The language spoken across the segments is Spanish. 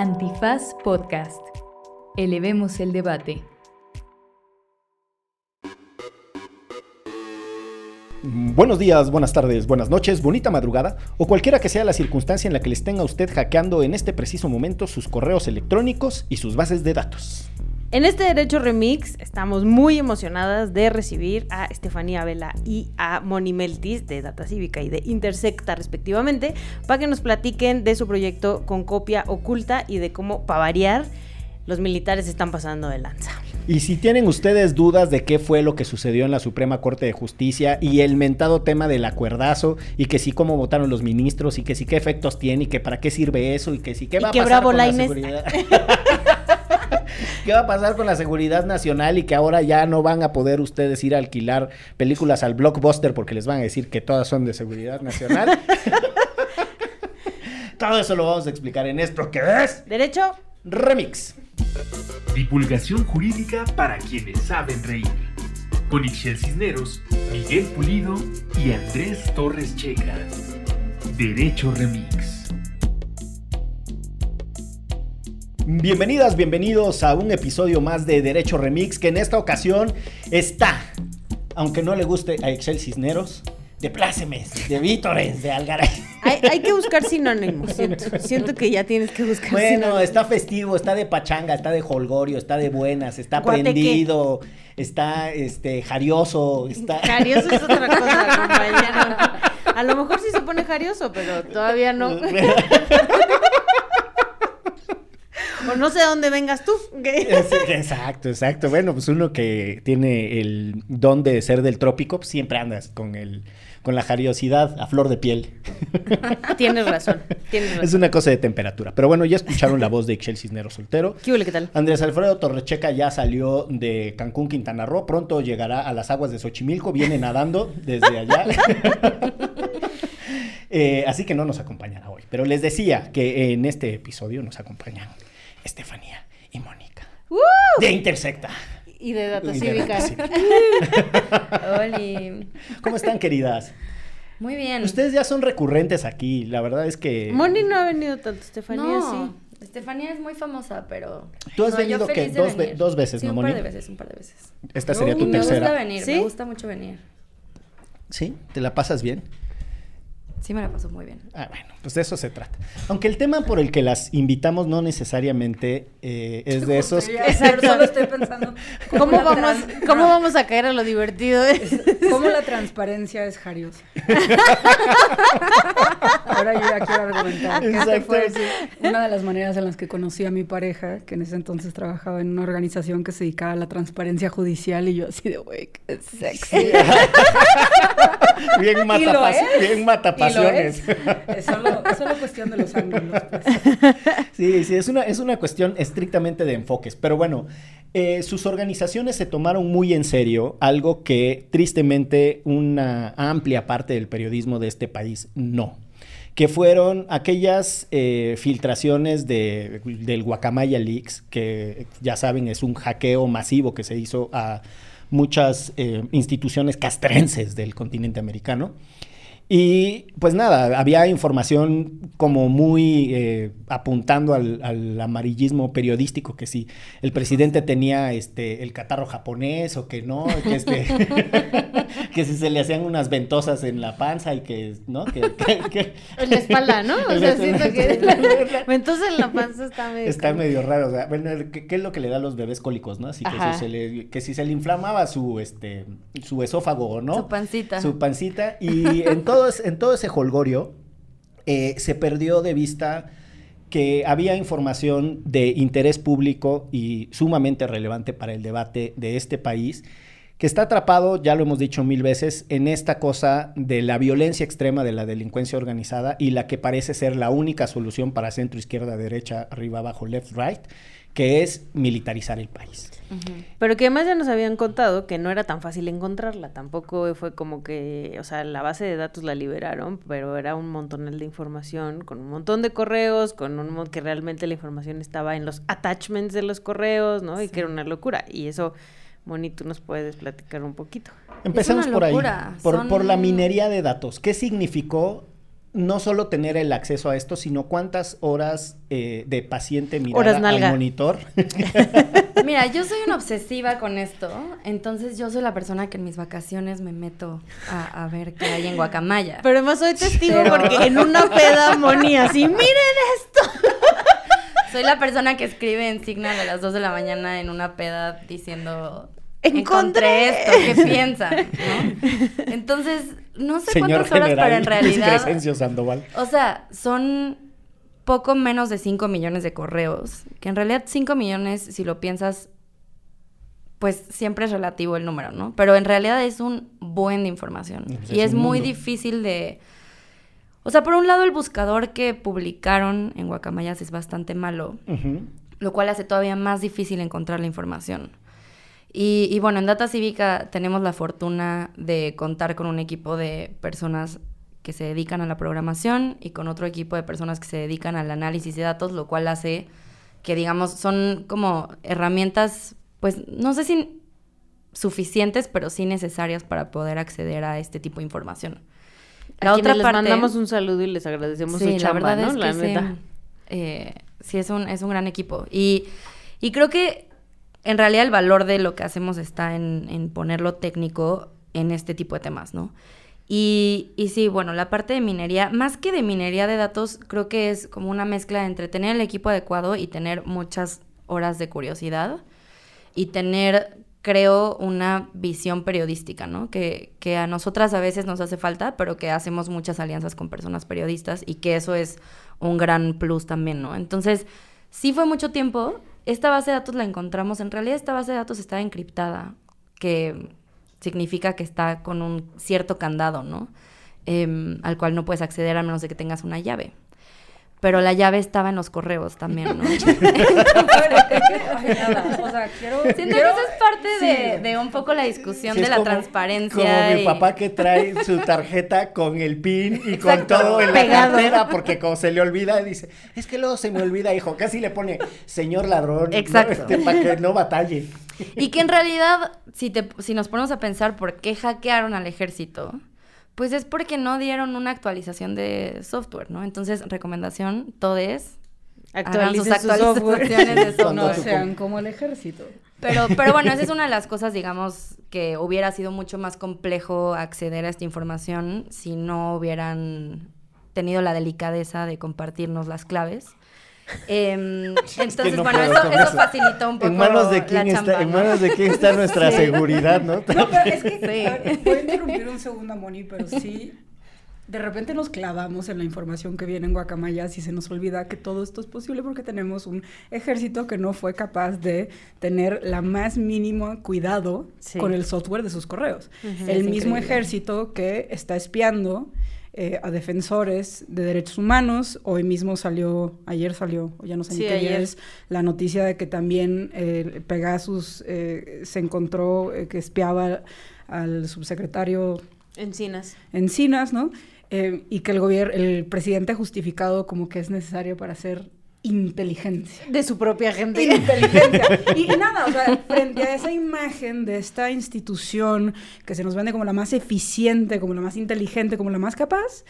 Antifaz Podcast. Elevemos el debate. Buenos días, buenas tardes, buenas noches, bonita madrugada o cualquiera que sea la circunstancia en la que les tenga usted hackeando en este preciso momento sus correos electrónicos y sus bases de datos. En este Derecho Remix estamos muy emocionadas de recibir a Estefanía Vela y a Moni Meltis de Data Cívica y de Intersecta respectivamente para que nos platiquen de su proyecto con copia oculta y de cómo, para variar, los militares están pasando de lanza. Y si tienen ustedes dudas de qué fue lo que sucedió en la Suprema Corte de Justicia y el mentado tema del acuerdazo y que sí cómo votaron los ministros y que sí qué efectos tiene y que para qué sirve eso y que sí qué va a pasar con la seguridad. ¿Qué va a pasar con la seguridad nacional y que ahora ya no van a poder ustedes ir a alquilar películas al blockbuster porque les van a decir que todas son de seguridad nacional? Todo eso lo vamos a explicar en esto que es Derecho Remix. Divulgación jurídica para quienes saben reír. Con Ixel Cisneros, Miguel Pulido y Andrés Torres Checa. Derecho Remix. Bienvenidas, bienvenidos a un episodio más de Derecho Remix que en esta ocasión está, aunque no le guste a Excel Cisneros, de plácemes, de vítores, de algaray. Hay, que buscar sinónimos, siento. Siento que ya tienes que buscar Bueno, está festivo, está de pachanga, está de holgorio, está de buenas, está prendido, está este jarioso, está... Jarioso es otra cosa, compañero. A lo mejor sí se pone jarioso, pero todavía no. O no sé dónde vengas tú. exacto, exacto. Bueno, pues uno que tiene el don de ser del trópico, pues siempre andas con el con la jariosidad a flor de piel. Tienes razón, tienes razón. Es una cosa de temperatura. Pero bueno, ya escucharon la voz de Ixel Cisnero Soltero. ¿Qué huele, qué tal? Andrés Alfredo Torrecheca ya salió de Cancún, Quintana Roo. Pronto llegará a las aguas de Xochimilco. Viene nadando desde allá. Eh, así que no nos acompañará hoy. Pero les decía que en este episodio nos acompañan Estefanía y Mónica. De Intersecta. Y de Data Cívica. ¿Cómo están, queridas? Muy bien. Ustedes ya son recurrentes aquí, la verdad es que... Moni no ha venido tanto, Estefanía no. sí. Estefanía es muy famosa, pero... Tú has venido que dos, dos, veces, ¿no, Moni? Un par de veces, un par de veces. Esta sería tu tercera. Me gusta venir, me gusta mucho venir. ¿Sí? ¿Te la pasas bien? Sí, me la pasó muy bien. Ah, bueno, pues de eso se trata. Aunque el tema por el que las invitamos no necesariamente eh, es de esos. Exacto. Solo estoy pensando. ¿Cómo, vamos, ¿Cómo vamos a caer a lo divertido? ¿Cómo la transparencia es jariosa? Ahora yo ya quiero argumentar. Exacto, fue una de las maneras en las que conocí a mi pareja, que en ese entonces trabajaba en una organización que se dedicaba a la transparencia judicial y yo así de, güey, qué sexy. bien mata, bien pasiones. Es solo, cuestión de los ángulos. Pues. Sí, sí, es una, es una cuestión estrictamente de enfoques. Pero bueno, eh, sus organizaciones se tomaron muy en serio algo que tristemente una amplia parte del periodismo de este país no que fueron aquellas eh, filtraciones de, del Guacamaya Leaks, que ya saben es un hackeo masivo que se hizo a muchas eh, instituciones castrenses del continente americano. Y pues nada, había información como muy eh, apuntando al, amarillismo periodístico, que si el presidente tenía este el catarro japonés o que no, que, este, que si se le hacían unas ventosas en la panza y que, ¿no? Que, en la espalda, ¿no? O sea, siento que ventosa en la panza está medio... Está medio raro, o sea, bueno, ¿qué, es lo que le da a los bebés cólicos, no? Así que si, se le, que si se le inflamaba su, este, su esófago, ¿no? Su pancita. Su pancita, y en en todo ese holgorio eh, se perdió de vista que había información de interés público y sumamente relevante para el debate de este país, que está atrapado, ya lo hemos dicho mil veces, en esta cosa de la violencia extrema de la delincuencia organizada y la que parece ser la única solución para centro, izquierda, derecha, arriba, abajo, left, right, que es militarizar el país. Pero que además ya nos habían contado que no era tan fácil encontrarla, tampoco fue como que, o sea, la base de datos la liberaron, pero era un montonal de información, con un montón de correos, con un que realmente la información estaba en los attachments de los correos, ¿no? Y que era una locura. Y eso, Moni, tú nos puedes platicar un poquito. Empecemos por ahí, por, por la minería de datos. ¿Qué significó no solo tener el acceso a esto, sino cuántas horas eh, de paciente Horas mirada al monitor. Mira, yo soy una obsesiva con esto, entonces yo soy la persona que en mis vacaciones me meto a, a ver qué hay en Guacamaya. Pero además soy testigo Pero- porque en una peda Moni así, miren esto. Soy la persona que escribe en Signal a las 2 de la mañana en una peda diciendo Encontré. encontré esto, ¿qué piensan? ¿no? Entonces, no sé Señor cuántas horas, pero en realidad, Crescencio Sandoval. o sea, son poco menos de 5 millones de correos, que en realidad 5 millones, si lo piensas, pues siempre es relativo el número, ¿no? Pero en realidad es un buen de información. Pues y es muy mundo. difícil de... O sea, por un lado el buscador que publicaron en Guacamayas es bastante malo, lo cual hace todavía más difícil encontrar la información. Y, y bueno, en Data Cívica tenemos la fortuna de contar con un equipo de personas que se dedican a la programación y con otro equipo de personas que se dedican al análisis de datos, lo cual hace que, digamos, son como herramientas, pues, no sé si suficientes, pero sí necesarias para poder acceder a este tipo de información. La otra les mandamos un saludo y les agradecemos su Sí, chamba, la verdad ¿no? es que la sí, neta. eh, sí, es un, es un gran equipo. Y, y creo que en realidad el valor de lo que hacemos está en, en ponerlo técnico en este tipo de temas, ¿no? Y, y sí, bueno, la parte de minería, más que de minería de datos, creo que es como una mezcla entre tener el equipo adecuado y tener muchas horas de curiosidad y tener, creo, una visión periodística, ¿no? Que, que a nosotras a veces nos hace falta, pero que hacemos muchas alianzas con personas periodistas y que eso es un gran plus también, ¿no? Entonces, sí fue mucho tiempo. Esta base de datos la encontramos, en realidad esta base de datos está encriptada, que significa que está con un cierto candado, ¿no? Em, al cual no puedes acceder a menos de que tengas una llave. Pero la llave estaba en los correos también, ¿no? O sea, quiero... Siento que eso es parte sí. de, de un poco la discusión Sí, de la como- transparencia. Como mi papá que trae su tarjeta con el pin y Exacto. con todo en la cartera, porque como se le olvida, dice, es que luego se me olvida, hijo. Casi le pone, señor ladrón, ¿no? Exacto. Este, para que no batalle. Y que en realidad, si, te, si nos ponemos a pensar por qué hackearon al ejército, pues es porque no dieron una actualización de software, ¿no? Entonces, recomendación, todes, sus Actualicen su software. actualizaciones de No software. tu sean como el ejército. Pero, pero bueno, esa es una de las cosas, digamos, que hubiera sido mucho más complejo acceder a esta información si no hubieran tenido la delicadeza de compartirnos las claves. Em, entonces, no bueno, eso, con eso eso. facilitó un poco En manos de la quién está, chamba, en ¿no? manos de quién está nuestra seguridad, ¿no? No, pero es que, Sí. voy a interrumpir un segundo, Moni, pero sí, de repente nos clavamos en la información que viene en Guacamayas y se nos olvida que todo esto es posible porque tenemos un ejército que no fue capaz de tener la más mínimo cuidado Sí. con el software de sus correos. El mismo increíble. ejército que está espiando eh, a defensores de derechos humanos. Hoy mismo salió, ayer salió, o ya no sé Sí, ni qué ayer. es, la noticia de que también eh, Pegasus eh, se encontró eh, que espiaba al subsecretario Encinas. Encinas, ¿no? Y que el gobierno, el presidente ha justificado como que es necesario para hacer inteligencia. De su propia gente. Inteligencia. Y, y nada, o sea, frente a esa imagen de esta institución que se nos vende como la más eficiente, como la más inteligente, como la más capaz,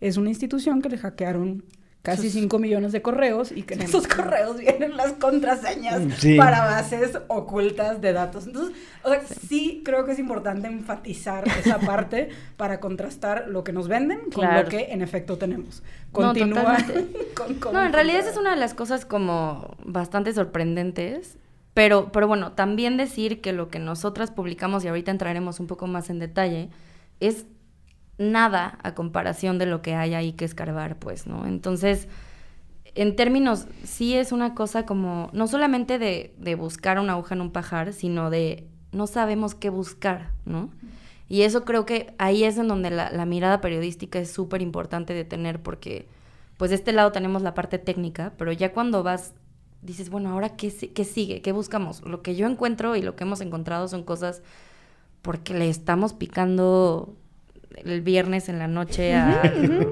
es una institución que le hackearon casi 5 millones de correos y que en esos correos vienen las contraseñas Sí. para bases ocultas de datos. Entonces, o sea, sí creo que es importante enfatizar esa parte para contrastar lo que nos venden con Claro. lo que en efecto tenemos. No, Continúa totalmente. con No, en realidad esa es una de las cosas como bastante sorprendentes. Pero, pero bueno, también decir que lo que nosotras publicamos, y ahorita entraremos un poco más en detalle, es nada a comparación de lo que hay ahí que escarbar, pues, ¿no? Entonces, en términos, sí es una cosa como, no solamente de, buscar una aguja en un pajar, sino de no sabemos qué buscar, ¿no? Y eso creo que ahí es en donde la, mirada periodística es súper importante de tener, porque pues de este lado tenemos la parte técnica, pero ya cuando vas, dices, bueno, ahora qué, qué sigue, qué buscamos. Lo que yo encuentro y lo que hemos encontrado son cosas porque le estamos picando el viernes en la noche a,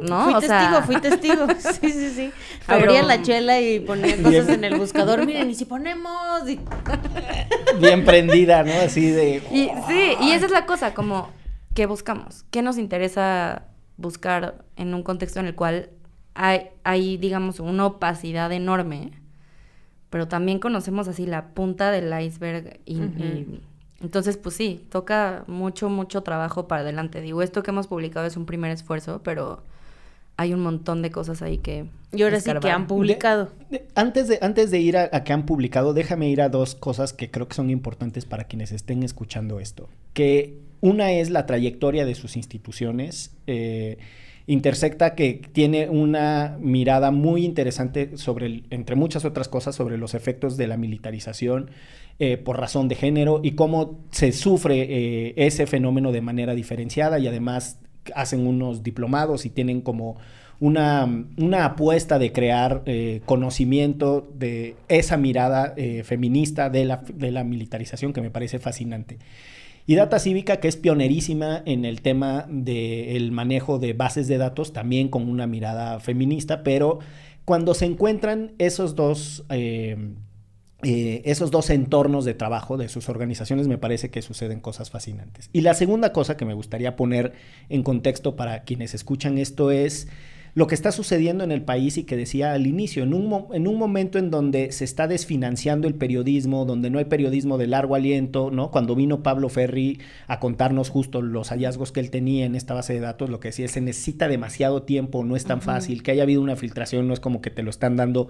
¿no? Fui O sea, testigo, fui testigo. Sí, sí, sí. Pero- Abría la chela y ponía cosas Bien. en el buscador. Miren, y si ponemos. y- Bien prendida, ¿no? Así de... Y, sí, y esa es la cosa, como, ¿qué buscamos? ¿Qué nos interesa buscar en un contexto en el cual hay, hay, digamos, una opacidad enorme, pero también conocemos así la punta del iceberg y, y entonces, pues sí, toca mucho, mucho trabajo para adelante. Digo, esto que hemos publicado es un primer esfuerzo, pero hay un montón de cosas ahí que... Y ahora sí que han publicado. De- de- antes, de, antes de ir a, a que han publicado, déjame ir a dos cosas que creo que son importantes para quienes estén escuchando esto. Que una es la trayectoria de sus instituciones. eh, Intersecta que tiene una mirada muy interesante sobre, entre muchas otras cosas, sobre los efectos de la militarización eh, por razón de género y cómo se sufre eh, ese fenómeno de manera diferenciada y además hacen unos diplomados y tienen como una, una apuesta de crear eh, conocimiento de esa mirada feminista de la, de la militarización que me parece fascinante. Y Data Cívica, que es pionerísima en el tema del manejo de bases de datos, también con una mirada feminista, pero cuando se encuentran esos dos, eh, eh, esos dos entornos de trabajo de sus organizaciones, me parece que suceden cosas fascinantes. Y la segunda cosa que me gustaría poner en contexto para quienes escuchan esto es lo que está sucediendo en el país y que decía al inicio, en un, en un momento en donde se está desfinanciando el periodismo, donde no hay periodismo de largo aliento, ¿no? Cuando vino Pablo Ferri a contarnos justo los hallazgos que él tenía en esta base de datos, lo que decía, se necesita demasiado tiempo, no es tan fácil, que haya habido una filtración, no es como que te lo están dando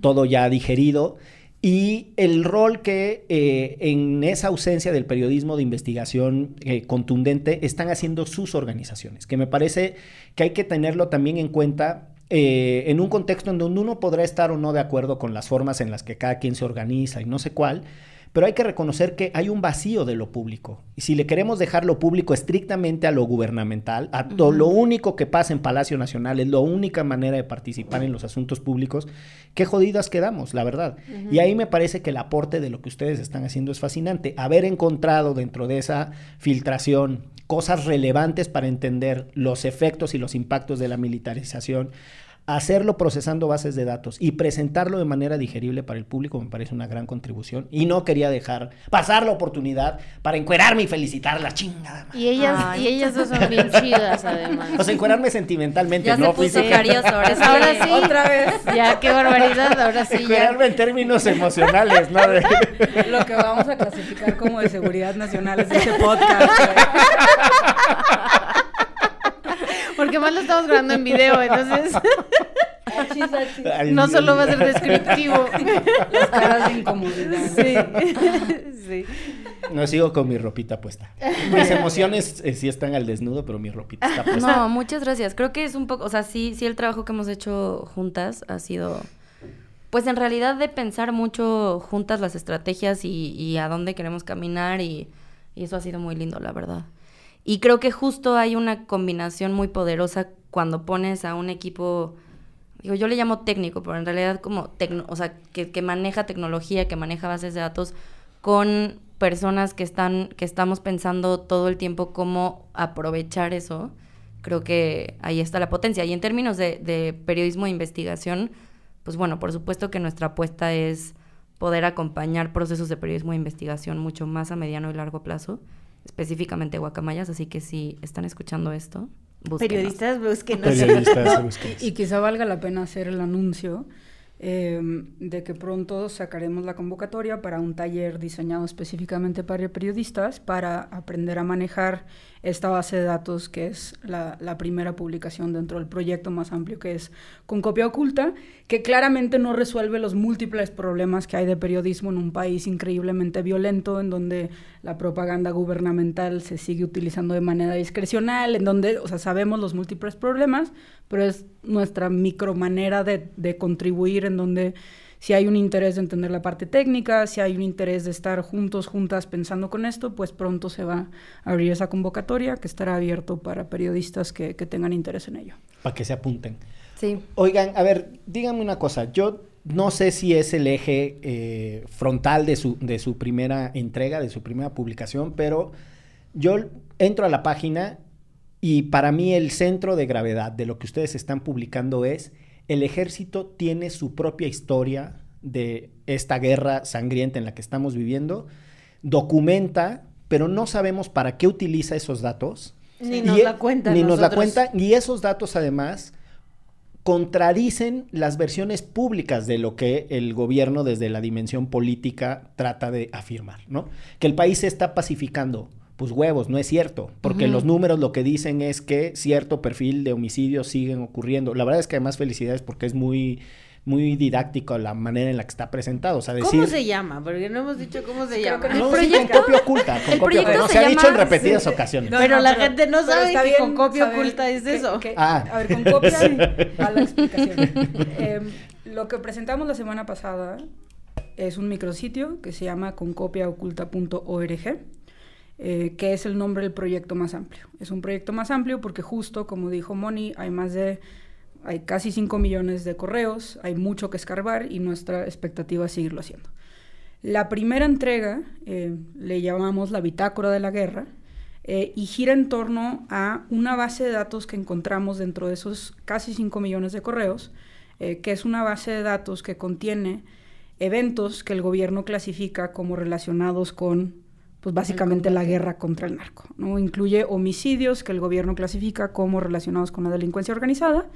todo ya digerido. Y el rol que eh, en esa ausencia del periodismo de investigación eh, contundente están haciendo sus organizaciones, que me parece que hay que tenerlo también en cuenta eh, en un contexto en donde uno podrá estar o no de acuerdo con las formas en las que cada quien se organiza y no sé cuál, pero hay que reconocer que hay un vacío de lo público. Y si le queremos dejar lo público estrictamente a lo gubernamental, a lo único que pasa en Palacio Nacional, es la única manera de participar en los asuntos públicos, qué jodidas quedamos, la verdad. Y ahí me parece que el aporte de lo que ustedes están haciendo es fascinante. Haber encontrado dentro de esa filtración cosas relevantes para entender los efectos y los impactos de la militarización, hacerlo procesando bases de datos y presentarlo de manera digerible para el público me parece una gran contribución. Y no quería dejar pasar la oportunidad para encuerarme y felicitar la chingada. madre. Y ellas, Ay, y ellas dos son bien chidas, además. O sea, encuerarme sentimentalmente, Ya no se puso física. cariñoso, ahora sí. Ahora sí. Otra vez. Ya, qué barbaridad, ahora sí ya. Encuerarme en términos emocionales, ¿no? De- Lo que vamos a clasificar como de seguridad nacional es este podcast. güey. Porque más lo estamos grabando en video, entonces Achis, achis. Ay, no solo va a ser descriptivo. Las caras de incomodidad. Sí, sí. No sigo con mi ropita puesta. Mis emociones eh, sí están al desnudo, pero mi ropita está puesta. No, muchas gracias. Creo que es un poco, o sea, sí, sí el trabajo que hemos hecho juntas ha sido, pues en realidad de pensar mucho juntas las estrategias y, y a dónde queremos caminar y, y eso ha sido muy lindo, la verdad. Y creo que justo hay una combinación muy poderosa cuando pones a un equipo, digo, yo le llamo técnico, pero en realidad como, tecno, o sea, que, que maneja tecnología, que maneja bases de datos, con personas que están, que estamos pensando todo el tiempo cómo aprovechar eso, creo que ahí está la potencia. Y en términos de, de periodismo de investigación, pues bueno, por supuesto que nuestra apuesta es poder acompañar procesos de periodismo de investigación mucho más a mediano y largo plazo, específicamente guacamayas, así que si están escuchando esto, búsquenos. Periodistas, busquen. Periodistas, busquen. Y quizá valga la pena hacer el anuncio eh, de que pronto sacaremos la convocatoria para un taller diseñado específicamente para periodistas para aprender a manejar esta base de datos que es la, primera publicación dentro del proyecto más amplio que es con copia oculta, que claramente no resuelve los múltiples problemas que hay de periodismo en un país increíblemente violento, en donde la propaganda gubernamental se sigue utilizando de manera discrecional, en donde, o sea, sabemos los múltiples problemas, pero es nuestra micro manera de, de contribuir, en donde si hay un interés de entender la parte técnica, si hay un interés de estar juntos, juntas pensando con esto, pues pronto se va a abrir esa convocatoria que estará abierto para periodistas que, que tengan interés en ello. Para que se apunten. Sí. Oigan, a ver, díganme una cosa. Yo no sé si es el eje eh, frontal de su, de su primera entrega, de su primera publicación, pero yo entro a la página y para mí el centro de gravedad de lo que ustedes están publicando es el ejército tiene su propia historia de esta guerra sangrienta en la que estamos viviendo, documenta, pero no sabemos para qué utiliza esos datos Ni Y nos e- la cuentan. Ni nos la cuentan. Y esos datos, además, contradicen las versiones públicas de lo que el gobierno desde la dimensión política trata de afirmar, ¿no? Que el país se está pacificando. Pues huevos, no es cierto, porque los números lo que dicen es que cierto perfil de homicidios siguen ocurriendo. La verdad es que además felicidades porque es muy, muy didáctico la manera en la que está presentado. O sea, decir... ¿Cómo se llama? Porque no hemos dicho cómo se llama. no. No, El sí, con proyecto- copia oculta. Con el copia proyecto oculta. se Se ha dicho en repetidas sí. ocasiones. No, Pero no, la pero- gente no sabe que bien con copia oculta es que- eso. que- Ah. A ver, con copia a la explicación. Em, lo que presentamos la semana pasada es un micrositio que se llama concopiaoculta.org, eh, que es el nombre del proyecto más amplio. Es un proyecto más amplio porque justo, como dijo Moni, hay de... Hay casi 5 millones de correos, hay mucho que escarbar y nuestra expectativa es seguirlo haciendo. La primera entrega eh, le llamamos la bitácora de la guerra eh, y gira en torno a una base de datos que encontramos dentro de esos casi 5 millones de correos, eh, que es una base de datos que contiene eventos que el gobierno clasifica como relacionados con, pues básicamente la guerra contra el narco. ¿no? Incluye homicidios que el gobierno clasifica como relacionados con la delincuencia organizada,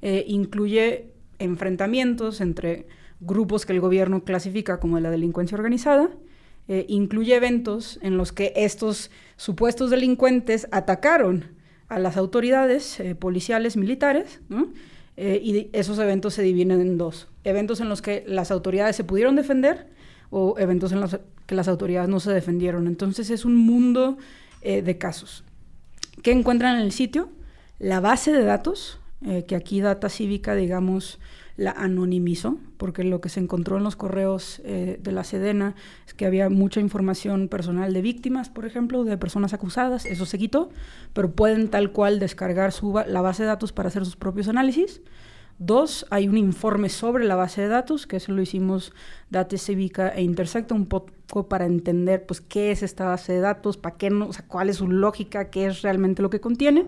eh, incluye enfrentamientos entre grupos que el gobierno clasifica como de la delincuencia organizada, eh, incluye eventos en los que estos supuestos delincuentes atacaron a las autoridades eh, policiales militares, ¿no? Eh, y esos eventos se dividen en dos. Eventos en los que las autoridades se pudieron defender o eventos en los que las autoridades no se defendieron. Entonces es un mundo eh, de casos. ¿Qué encuentran en el sitio? La base de datos, eh, que aquí Data Cívica, digamos, la anonimizó, porque lo que se encontró en los correos eh, de la Sedena es que había mucha información personal de víctimas, por ejemplo, de personas acusadas, eso se quitó, pero pueden tal cual descargar su la base de datos para hacer sus propios análisis. Dos, hay un informe sobre la base de datos, que eso lo hicimos Data Cívica e Intersecta, un poco para entender pues, qué es esta base de datos, para qué no, o sea, cuál es su lógica, qué es realmente lo que contiene.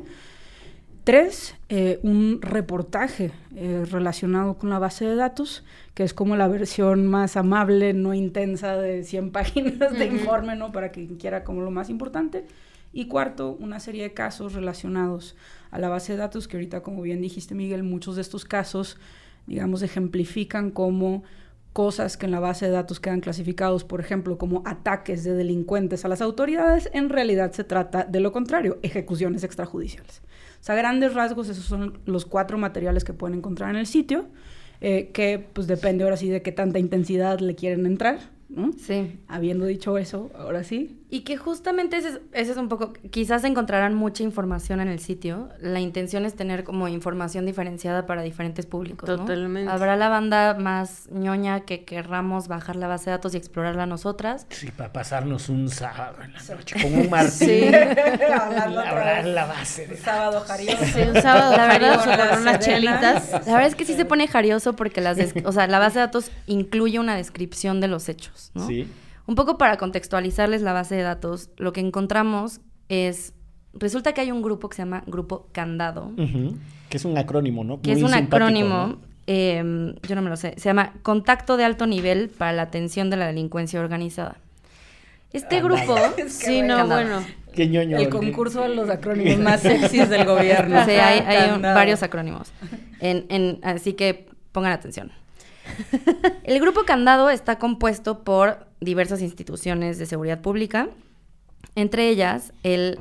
Tres, eh, un reportaje eh, relacionado con la base de datos, que es como la versión más amable, no intensa de 100 páginas de informe, ¿no? Para quien quiera como lo más importante. Y cuarto, una serie de casos relacionados a la base de datos, que ahorita, como bien dijiste, Miguel, muchos de estos casos, digamos, ejemplifican como cosas que en la base de datos quedan clasificados, por ejemplo, como ataques de delincuentes a las autoridades, en realidad se trata de lo contrario, ejecuciones extrajudiciales. O sea, a grandes rasgos, esos son los cuatro materiales que pueden encontrar en el sitio, eh, que pues depende ahora sí de qué tanta intensidad le quieren entrar, ¿no? Sí. Habiendo dicho eso, ahora sí, Y que justamente ese es, ese es un poco, quizás encontrarán mucha información en el sitio. La intención es tener como información diferenciada para diferentes públicos. ¿no? Totalmente. Habrá la banda más ñoña que querramos bajar la base de datos y explorarla nosotras. Sí, para pasarnos un sábado en la noche con un Martín. Sí. Hablando otra Hablar vez. la base de Sábado jarioso. Sí, un sábado La verdad, jarioso con unas chelitas. La verdad es que sí se pone jarioso porque las o sea, la base de datos incluye una descripción de los hechos, ¿no? Sí. Un poco para contextualizarles la base de datos, lo que encontramos es, resulta que hay un grupo que se llama Grupo Candado. Que es un acrónimo, ¿no? que Muy es un acrónimo, ¿no? eh, yo no me lo sé, se llama Contacto de Alto Nivel para la Atención de la Delincuencia Organizada. Este Ándale. grupo... Sí, no, Candado. bueno. Qué ñoño. El concurso de los acrónimos más sexys del gobierno. Sí, hay, hay un- varios acrónimos. En- en- así que pongan atención. El grupo Candado está compuesto por diversas instituciones de seguridad pública, entre ellas el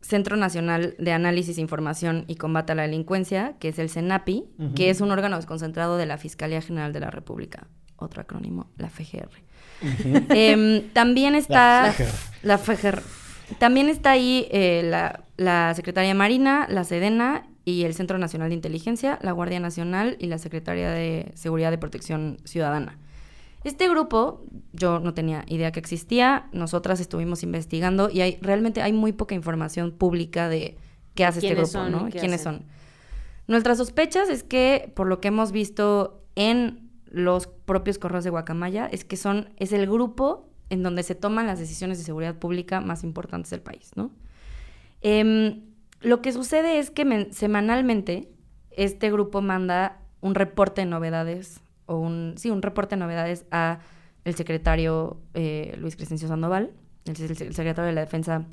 Centro Nacional de Análisis, Información y Combate a la Delincuencia, que es el CENAPI, que es un órgano desconcentrado de la Fiscalía General de la República. Otro acrónimo, la FGR. Em, también está... La FGR. La FGR. También está ahí eh, la, la Secretaría Marina, la Sedena y el Centro Nacional de Inteligencia, la Guardia Nacional y la Secretaría de Seguridad y Protección Ciudadana. Este grupo, yo no tenía idea que existía, nosotras estuvimos investigando y hay, realmente hay muy poca información pública de qué hace este ¿Quiénes grupo, son ¿no? ¿Quiénes hacen? son? Nuestras sospechas es que, por lo que hemos visto en los propios correos de Guacamaya, es que son, es el grupo en donde se toman las decisiones de seguridad pública más importantes del país, ¿no? Em, lo que sucede es que men- semanalmente este grupo manda un reporte de novedades, o un, sí, un reporte de novedades a el secretario eh, Luis Crescencio Sandoval, el, el secretario de la Defensa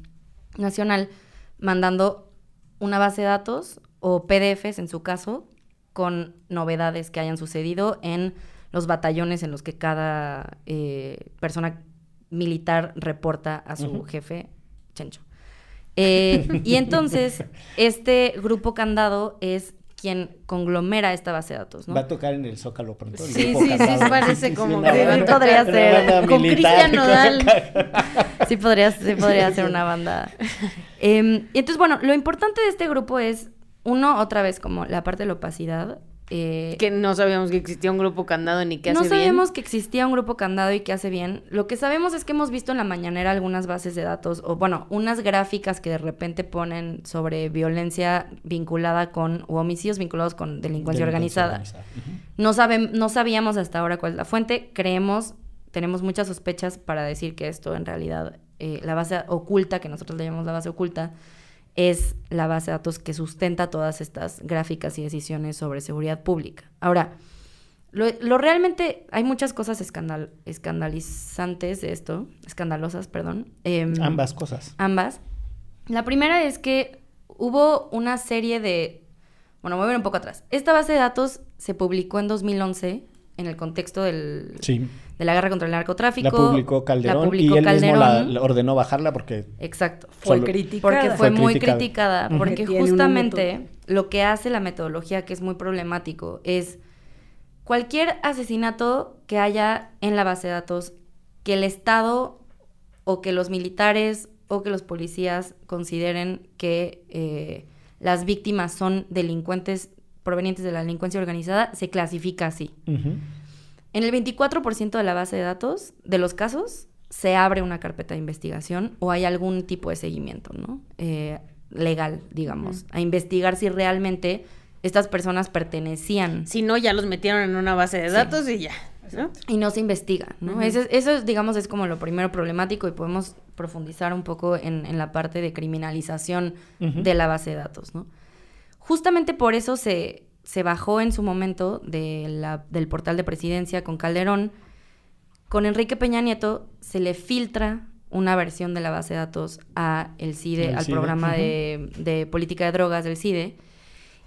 Nacional, mandando una base de datos o PDFs en su caso con novedades que hayan sucedido en los batallones en los que cada eh, persona militar reporta a su jefe, Chencho. Eh, y entonces, este grupo candado es quien conglomera esta base de datos, ¿no? Va a tocar en el Zócalo pronto. el Sí, sí, sí, Candado. sí, parece como que banda- podría ser. Con. Cristian Nodal. Sí podría, sí podría ser una banda. Y entonces, bueno, lo importante de este grupo es, uno, otra vez, como la parte de la opacidad. Eh, Que no sabíamos que existía un grupo candado ni que no hace sabemos bien. que existía un grupo candado y que hace bien. Lo que sabemos es que hemos visto en la mañanera algunas bases de datos, o bueno, unas gráficas que de repente ponen sobre violencia vinculada con, o homicidios vinculados con delincuencia, organizada. No, sabem- no sabíamos hasta ahora cuál es la fuente. Creemos, tenemos muchas sospechas para decir que esto en realidad, eh, la base oculta, que nosotros le llamamos la base oculta, es la base de datos que sustenta todas estas gráficas y decisiones sobre seguridad pública. Ahora, lo, lo realmente, hay muchas cosas escandal, escandalizantes de esto, escandalosas, perdón. em, Ambas cosas. ambas. La primera es que hubo una serie de... Bueno, voy a ver un poco atrás. Esta base de datos se publicó en 2011 en el contexto del, Sí. de la guerra contra el narcotráfico. La publicó Calderón La publicó y él mismo la, ordenó bajarla porque Exacto. Fue Solo- criticada. Porque fue, Fue muy criticada. Porque justamente lo que hace la metodología, que es muy problemático, es cualquier asesinato que haya en la base de datos que el Estado o que los militares o que los policías consideren que eh, las víctimas son delincuentes provenientes de la delincuencia organizada, se clasifica así. En el 24% de la base de datos de los casos se abre una carpeta de investigación o hay algún tipo de seguimiento, ¿no? Eh, legal, digamos, a investigar si realmente estas personas pertenecían Si no, ya los metieron en una base de Sí. datos y ya. ¿no? y no se investiga, ¿no? Eso, es- eso es, digamos, es como lo primero problemático y podemos profundizar un poco en, en la parte de criminalización de la base de datos, ¿no? Justamente por eso se, se bajó en su momento de la- del portal de presidencia con Calderón. Con Enrique Peña Nieto se le filtra una versión de la base de datos a el CIDE, El al CIDE, programa de política de drogas del CIDE,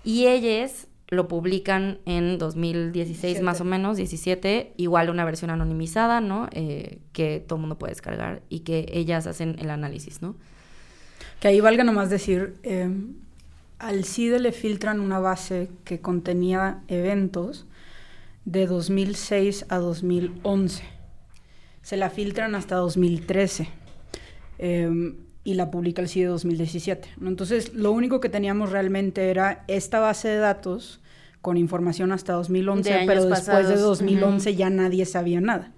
y ellos lo publican en 2016 más o menos, 17, igual una versión anonimizada, ¿no? Eh, que todo el mundo puede descargar y que ellas hacen el análisis, ¿no? Que ahí valga nomás decir, eh, al CIDE le filtran una base que contenía eventos de 2006 a 2011. Se la filtran hasta 2013 eh, y la publica el CIDE 2017. ¿no? Entonces, lo único que teníamos realmente era esta base de datos con información hasta 2011, De años pero después de pasados. 2011 ya nadie sabía nada.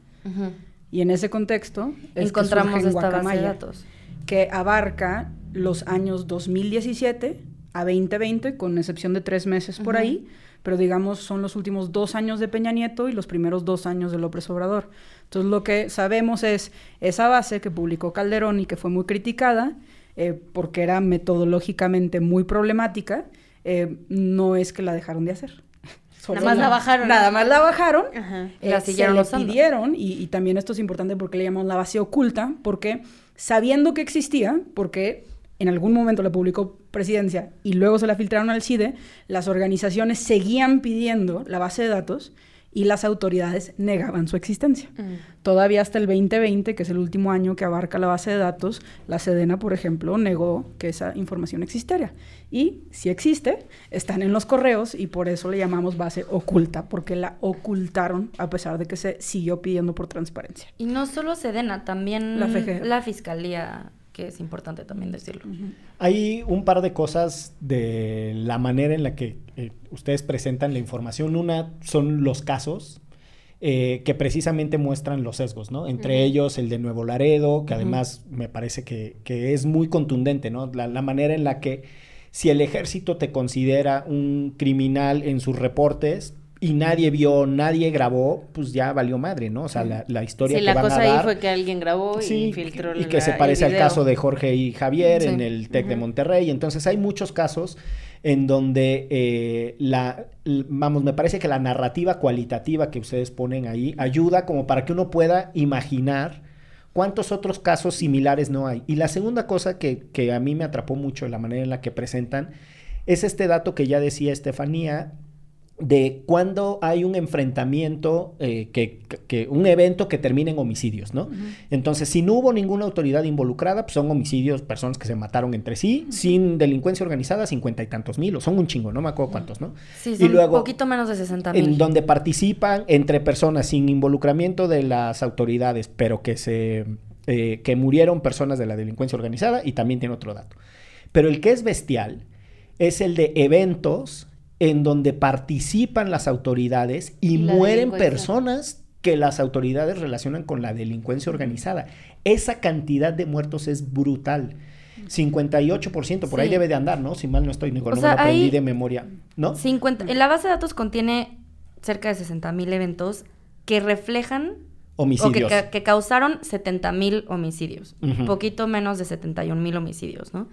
Y en ese contexto es Encontramos esta base de datos. que abarca los años 2017 a 2020, con excepción de tres meses por ahí, pero digamos son los últimos dos años de Peña Nieto y los primeros dos años de López Obrador. Entonces lo que sabemos es esa base que publicó Calderón y que fue muy criticada, eh, porque era metodológicamente muy problemática, eh, no es que la dejaron de hacer. Nada más la bajaron. Nada más la bajaron. Ajá. La Eh, siguieron se le pidieron, y, y también esto es importante porque le llamamos la base oculta, porque sabiendo que existía, porque en algún momento la publicó Presidencia y luego se la filtraron al CIDE, las organizaciones seguían pidiendo la base de datos y las autoridades negaban su existencia. Mm. Todavía hasta el 2020, que es el último año que abarca la base de datos, la Sedena, por ejemplo, negó que esa información existiera. Y si existe, están en los correos y por eso le llamamos base oculta, porque la ocultaron a pesar de que se siguió pidiendo por transparencia. Y no solo Sedena, también La la Fiscalía, que es importante también decirlo. Hay un par de cosas de la manera en la que eh, ustedes presentan la información. Una son los casos eh, que precisamente muestran los sesgos, ¿no? Entre ellos el de Nuevo Laredo, que además me parece que, que es muy contundente, ¿no? La, la manera en la que si el ejército te considera un criminal en sus reportes y nadie vio, nadie grabó, pues ya valió madre, ¿no? O sea, la, la historia Sí, que la van cosa a ahí fue que alguien grabó y filtró y la- que se parece al caso de Jorge y Javier Sí. en el TEC de. Monterrey. Entonces hay muchos casos en donde eh, la, vamos, me parece que la narrativa cualitativa que ustedes ponen ahí ayuda como para que uno pueda imaginar ¿cuántos otros casos similares no hay? Y la segunda cosa que, que a mí me atrapó mucho la manera en la que presentan es este dato que ya decía Estefanía, de cuando hay un enfrentamiento, eh, que, que, un evento que termine en homicidios, ¿no? Entonces, si no hubo ninguna autoridad involucrada, pues son homicidios, personas que se mataron entre sí, sin delincuencia organizada, cincuenta y tantos mil, o son un chingo, no me acuerdo cuántos, ¿no? Sí, son y luego, un poquito menos de 60 mil. En donde participan entre personas sin involucramiento de las autoridades, pero que se... Eh, que murieron personas de la delincuencia organizada, y también tiene otro dato. Pero el que es bestial es el de eventos en donde participan las autoridades y, la mueren personas que las autoridades relacionan con la delincuencia organizada. Esa cantidad de muertos es brutal. 58%, por ahí debe de andar, ¿no? Si mal no estoy, O no sea, me lo aprendí de memoria, ¿no? 50, en la base de datos contiene cerca de 60 mil eventos que reflejan o que, Homicidios. ca- que causaron 70 mil homicidios, Ujú. poquito menos de 71 mil homicidios, ¿no?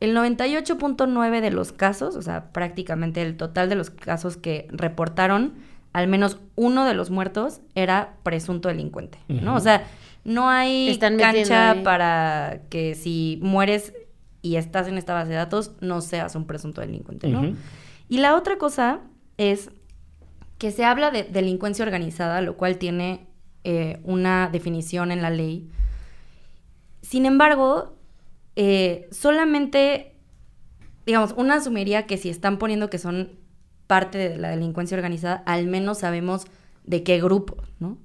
El 98.9 de los casos, o sea, prácticamente el total de los casos que reportaron, al menos uno de los muertos era presunto delincuente, ¿no? O sea, no hay Están metiendo cancha para que si mueres y estás en esta base de datos, no seas un presunto delincuente, ¿no? Y la otra cosa es que se habla de delincuencia organizada, lo cual tiene eh, una definición en la ley. Sin embargo, eh, solamente, digamos, una asumiría que si están poniendo que son parte de la delincuencia organizada, al menos sabemos de qué grupo, ¿no?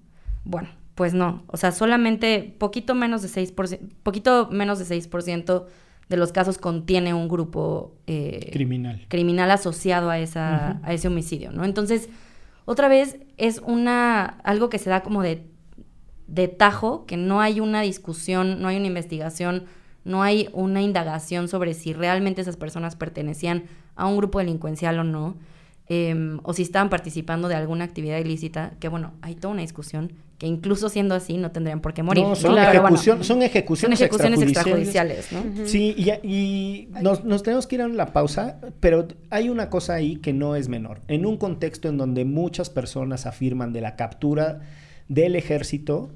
Bueno, pues no. O sea, solamente poquito menos de 6%, poquito menos de 6% de los casos contiene un grupo eh, Criminal. criminal asociado a, esa, a ese homicidio, ¿no? Entonces, otra vez es una algo que se da como de, de tajo, que no hay una discusión, no hay una investigación, no hay una indagación sobre si realmente esas personas pertenecían a un grupo delincuencial o no, em, o si estaban participando de alguna actividad ilícita, que bueno, hay toda una discusión que incluso siendo así no tendrían por qué morir. No, son, ¿no? Pero bueno, ejecución- son son ejecuciones, ejecuciones extrajudiciales. extrajudiciales, ¿no? Sí, y, y nos, nos tenemos que ir a la pausa, pero hay una cosa ahí que no es menor. En un contexto en donde muchas personas afirman de la captura del ejército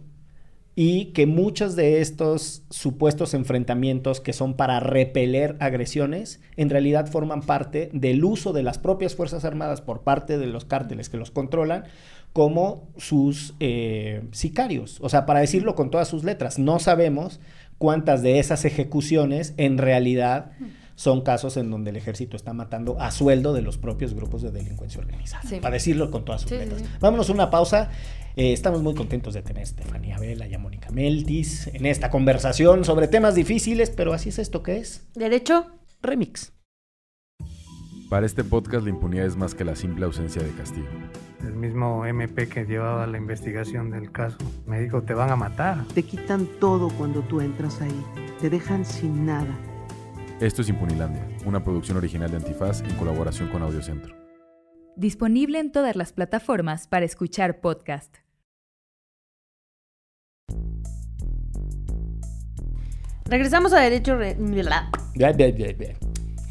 y que muchos de estos supuestos enfrentamientos que son para repeler agresiones, en realidad forman parte del uso de las propias Fuerzas Armadas por parte de los cárteles que los controlan como sus eh, sicarios. O sea, para decirlo con todas sus letras, no sabemos cuántas de esas ejecuciones en realidad son casos en donde el ejército está matando a sueldo de los propios grupos de delincuencia organizada. Sí. Para decirlo con todas sus Sí, sí, letras. sí. Vámonos a una pausa. Eh, estamos muy contentos de tener a Estefanía Vela y a Mónica Meltis en esta conversación sobre temas difíciles, pero así es esto que es. ¿Derecho? Remix. Para este podcast la impunidad es más que la simple ausencia de castigo. El mismo MP que llevaba la investigación del caso me dijo, te van a matar. Te quitan todo cuando tú entras ahí. Te dejan sin nada. Esto es Impunilandia, una producción original de Antifaz en colaboración con Audiocentro. Disponible en todas las plataformas para escuchar podcast. Regresamos a Derecho... Re-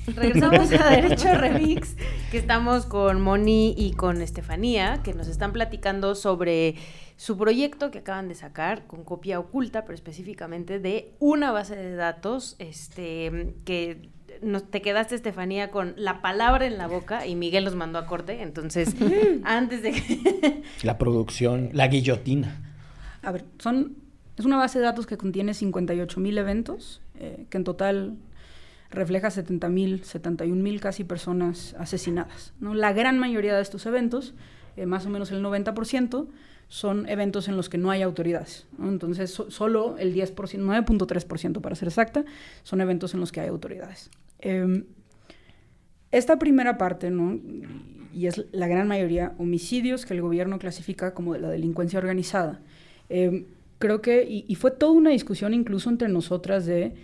Regresamos a Derecho Remix, que estamos con Moni y con Estefanía, que nos están platicando sobre su proyecto que acaban de sacar con copia oculta, pero específicamente de una base de datos, este, que nos, te quedaste, Estefanía, con la palabra en la boca y Miguel los mandó a corte, entonces, antes de que... La producción, la guillotina. A ver, son, es una base de datos que contiene 58 mil eventos, eh, que en total refleja 70 mil, 71 mil casi personas asesinadas. ¿no? La gran mayoría de estos eventos, eh, más o menos el 90%, son eventos en los que no hay autoridades. Entonces, so- solo el 10%, 9.3% para ser exacta, son eventos en los que hay autoridades. Em, esta primera parte, ¿no? y es la gran mayoría, homicidios que el gobierno clasifica como de la delincuencia organizada. Eh, creo que, y, y fue toda una discusión incluso entre nosotras de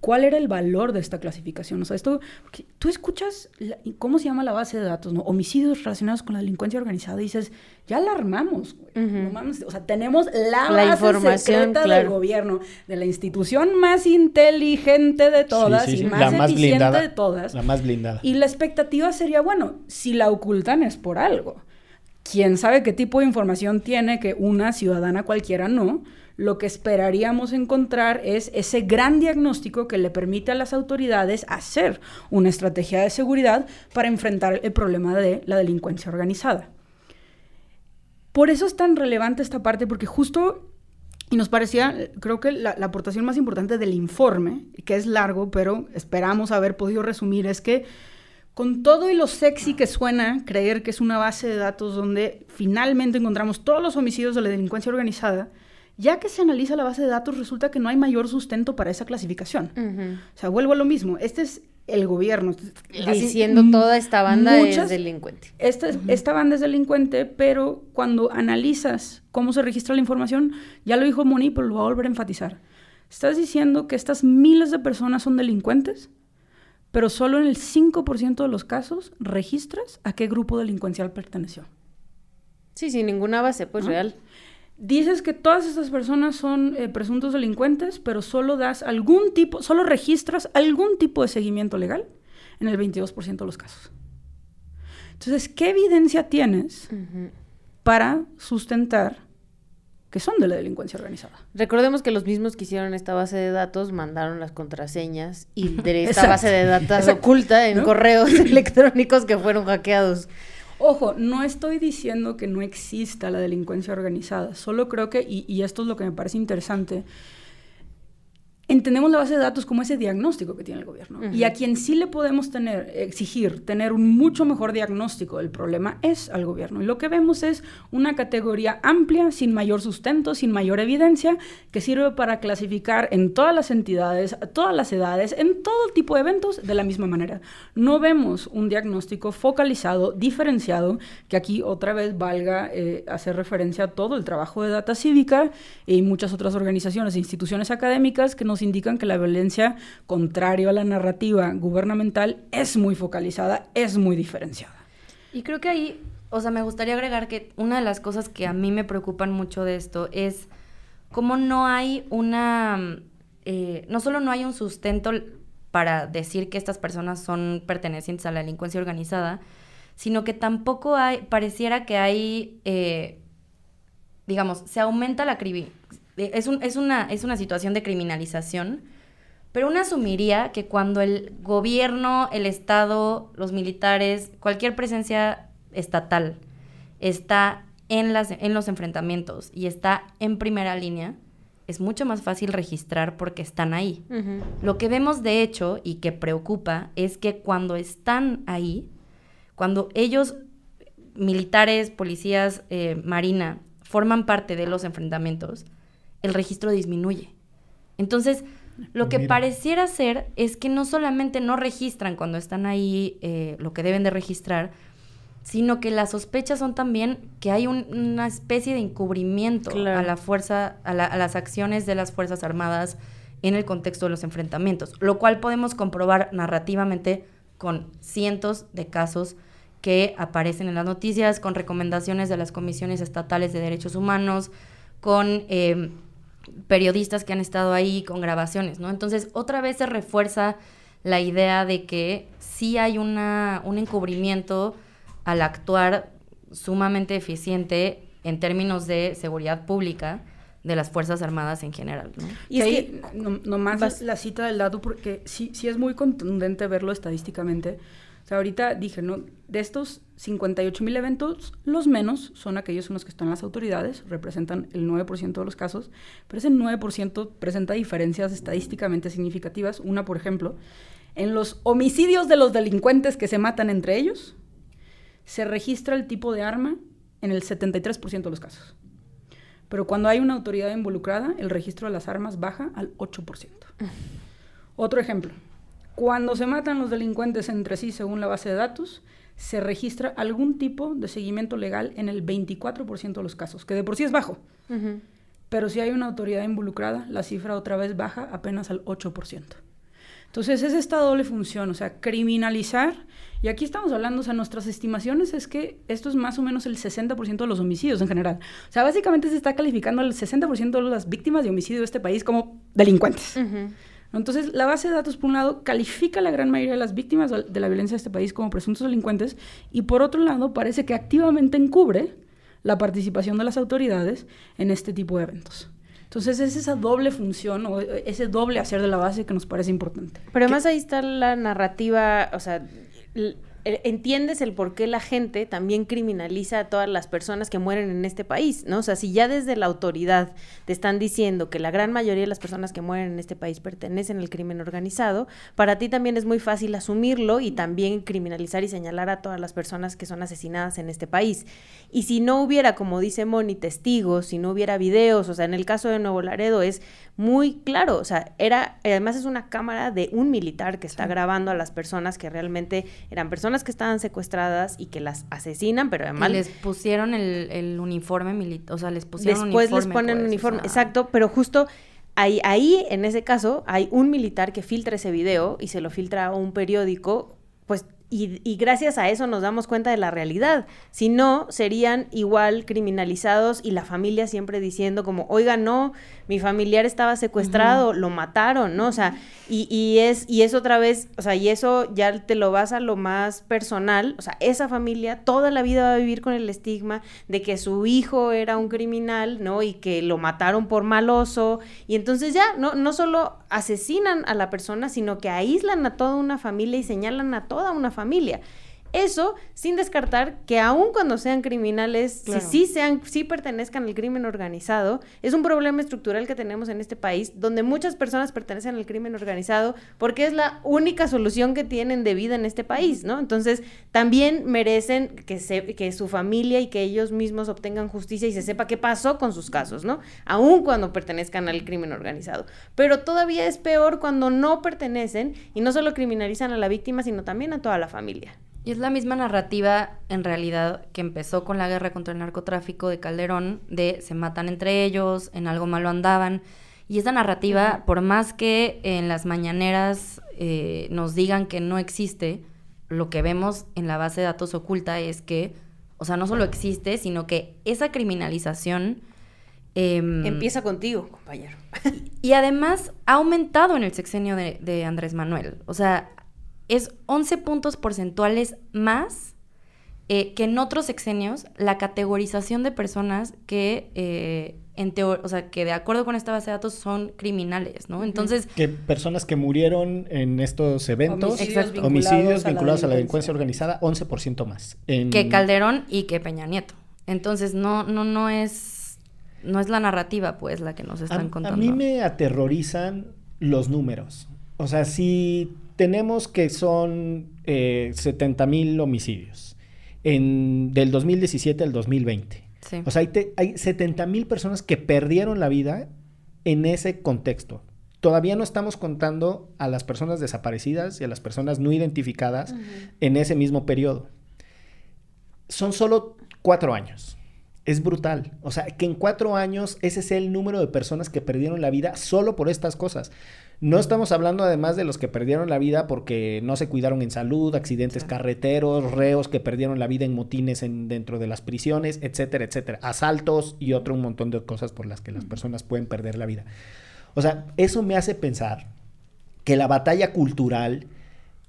cuál era el valor de esta clasificación. O sea, esto, porque tú escuchas, la- ¿cómo se llama la base de datos? No? Homicidios relacionados con la delincuencia organizada y dices, ya la armamos. güey. Ujú. No mames, o sea, tenemos la, La base información, secreta del gobierno, de la institución más inteligente de todas Sí, sí, sí. y más, La más eficiente blindada. de todas. La más blindada. Y la expectativa sería, bueno, si la ocultan es por algo. quién sabe qué tipo de información tiene que una ciudadana cualquiera no. Lo que esperaríamos encontrar es ese gran diagnóstico que le permite a las autoridades hacer una estrategia de seguridad para enfrentar el problema de la delincuencia organizada. Por eso es tan relevante esta parte, porque justo y nos parecía, creo que la, la, aportación más importante del informe, que es largo, pero esperamos haber podido resumir, es que con todo y lo sexy que suena creer que es una base de datos donde finalmente encontramos todos los homicidios de la delincuencia organizada, ya que se analiza la base de datos resulta que no hay mayor sustento para esa clasificación. O sea, vuelvo a lo mismo. Este es el gobierno. Diciendo toda esta banda es delincuente. Esta, esta banda es delincuente, pero cuando analizas cómo se registra la información, ya lo dijo Moni, pero lo voy a volver a enfatizar. Estás diciendo que estas miles de personas son delincuentes, pero solo en el 5% de los casos registras a qué grupo delincuencial perteneció. Sí, sin ninguna base, pues real. Dices que todas estas personas son eh, presuntos delincuentes, pero solo das algún tipo, solo registras algún tipo de seguimiento legal en el 22% de los casos. Entonces, ¿qué evidencia tienes para sustentar que son de la delincuencia organizada? Recordemos que los mismos que hicieron esta base de datos mandaron las contraseñas y de esta base de datos oculta en correos electrónicos que fueron hackeados. Ojo, no estoy diciendo que no exista la delincuencia organizada, solo creo que, y, y, esto es lo que me parece interesante, entendemos la base de datos como ese diagnóstico que tiene el gobierno. Uh -huh. Y a quien sí le podemos tener, exigir tener un mucho mejor diagnóstico del problema es al gobierno. Y lo que vemos es una categoría amplia, sin mayor sustento, sin mayor evidencia, que sirve para clasificar en todas las entidades, a todas las edades, en todo tipo de eventos de la misma manera. No vemos un diagnóstico focalizado, diferenciado, que aquí otra vez valga eh, hacer referencia a todo el trabajo de Data Cívica y muchas otras organizaciones e instituciones académicas que nos indican que la violencia, contrario a la narrativa gubernamental, es muy focalizada, es muy diferenciada. Y creo que ahí, o sea, me gustaría agregar que una de las cosas que a mí me preocupan mucho de esto es cómo no hay una, eh, no solo no hay un sustento para decir que estas personas son pertenecientes a la delincuencia organizada, sino que tampoco hay, pareciera que hay, eh, digamos, se aumenta la es, un, es, una, es una situación de criminalización, pero uno asumiría que cuando el gobierno, el Estado, los militares, cualquier presencia estatal está en, las, en los enfrentamientos y está en primera línea, es mucho más fácil registrar porque están ahí. Uh -huh. Lo que vemos de hecho y que preocupa es que cuando están ahí, cuando ellos, militares, policías, eh, marina, forman parte de los enfrentamientos, el registro disminuye. Entonces, lo que Mira. pareciera ser es que no solamente no registran cuando están ahí eh, lo que deben de registrar, sino que las sospechas son también que hay un, una especie de encubrimiento claro. a la fuerza, a, la, a, las acciones de las Fuerzas Armadas en el contexto de los enfrentamientos, lo cual podemos comprobar narrativamente con cientos de casos que aparecen en las noticias, con recomendaciones de las comisiones estatales de derechos humanos, con eh, periodistas que han estado ahí con grabaciones, ¿no? Entonces, otra vez se refuerza la idea de que sí hay una, un encubrimiento al actuar sumamente eficiente en términos de seguridad pública de las Fuerzas Armadas en general. ¿no? Y es que, no, nomás vas... la cita del dato, porque sí, sí es muy contundente verlo estadísticamente. Sea, ahorita dije, ¿no? De estos 58 mil eventos, los menos son aquellos en los que están las autoridades, representan el 9% de los casos, pero ese 9% presenta diferencias estadísticamente significativas. Una, por ejemplo, en los homicidios de los delincuentes que se matan entre ellos, se registra el tipo de arma en el 73% de los casos. Pero cuando hay una autoridad involucrada, el registro de las armas baja al 8%. Otro ejemplo, cuando se matan los delincuentes entre sí según la base de datos, se registra algún tipo de seguimiento legal en el 24% de los casos, que de por sí es bajo. Uh -huh. Pero si hay una autoridad involucrada, la cifra otra vez baja apenas al 8%. Entonces es esta doble función, o sea, criminalizar, y aquí estamos hablando, o sea, nuestras estimaciones es que esto es más o menos el 60% de los homicidios en general. O sea, básicamente se está calificando el 60% de las víctimas de homicidio de este país como delincuentes. Uh -huh. Entonces, la base de datos, por un lado, califica a la gran mayoría de las víctimas de la violencia de este país como presuntos delincuentes y, por otro lado, parece que activamente encubre la participación de las autoridades en este tipo de eventos. Entonces es esa doble función o ese doble hacer de la base que nos parece importante. Pero además ahí está la narrativa, o sea, entiendes el por qué la gente también criminaliza a todas las personas que mueren en este país, ¿no? O sea, si ya desde la autoridad te están diciendo que la gran mayoría de las personas que mueren en este país pertenecen al crimen organizado, para ti también es muy fácil asumirlo y también criminalizar y señalar a todas las personas que son asesinadas en este país. Y si no hubiera, como dice Moni, testigos, si no hubiera videos, o sea, en el caso de Nuevo Laredo es muy claro, o sea, era, además es una cámara de un militar que está grabando a las personas que realmente eran personas que estaban secuestradas y que las asesinan, pero además... les pusieron el, uniforme militar, o sea, les pusieron Después les ponen pues, uniforme, exacto, pero justo ahí, ahí, en ese caso, hay un militar que filtra ese video y se lo filtra a un periódico, pues y, gracias a eso nos damos cuenta de la realidad. Si no, serían igual criminalizados y la familia siempre diciendo como, oiga, no, mi familiar estaba secuestrado, lo mataron, ¿no? O sea, y, y, es, y es otra vez, o sea, y eso ya te lo vas a lo más personal, o sea, esa familia toda la vida va a vivir con el estigma de que su hijo era un criminal, ¿no? Y que lo mataron por maloso, y entonces ya, no, no solo asesinan a la persona, sino que aíslan a toda una familia y señalan a toda una familia. Eso sin descartar que aun cuando sean criminales, si sí sean, si pertenezcan al crimen organizado, es un problema estructural que tenemos en este país, donde muchas personas pertenecen al crimen organizado porque es la única solución que tienen de vida en este país, ¿no? Entonces, también merecen que, se, que su familia y que ellos mismos obtengan justicia y se sepa qué pasó con sus casos, ¿no? Aun cuando pertenezcan al crimen organizado. Pero todavía es peor cuando no pertenecen y no solo criminalizan a la víctima, sino también a toda la familia. Y es la misma narrativa, en realidad, que empezó con la guerra contra el narcotráfico de Calderón, de se matan entre ellos, en algo malo andaban. Y esa narrativa, por más que en las mañaneras eh, nos digan que no existe, lo que vemos en la base de datos oculta es que, o sea, no solo existe, sino que esa criminalización... Em, Empieza contigo, compañero. y, además ha aumentado en el sexenio de, de Andrés Manuel. O sea, es 11 puntos porcentuales más eh, que en otros sexenios la categorización de personas que eh, en o sea, que de acuerdo con esta base de datos son criminales, ¿no? Entonces... Que personas que murieron en estos eventos, homicidios, vinculados, a, la delincuencia organizada, 11% más. Que Calderón y que Peña Nieto. Entonces, no, no, no es... No es la narrativa, pues, la que nos están contando. A mí me aterrorizan los números. O sea, si tenemos que son eh, 70 mil homicidios en, del 2017 al 2020. O sea, hay, hay 70 mil personas que perdieron la vida en ese contexto. Todavía no estamos contando a las personas desaparecidas y a las personas no identificadas en ese mismo periodo. Son solo cuatro años. Es brutal. O sea, que en cuatro años ese es el número de personas que perdieron la vida solo por estas cosas. No estamos hablando además de los que perdieron la vida porque no se cuidaron en salud, accidentes carreteros, reos que perdieron la vida en motines en, dentro de las prisiones, etcétera, etcétera. Asaltos y otro un montón de cosas por las que las personas pueden perder la vida. O sea, eso me hace pensar que la batalla cultural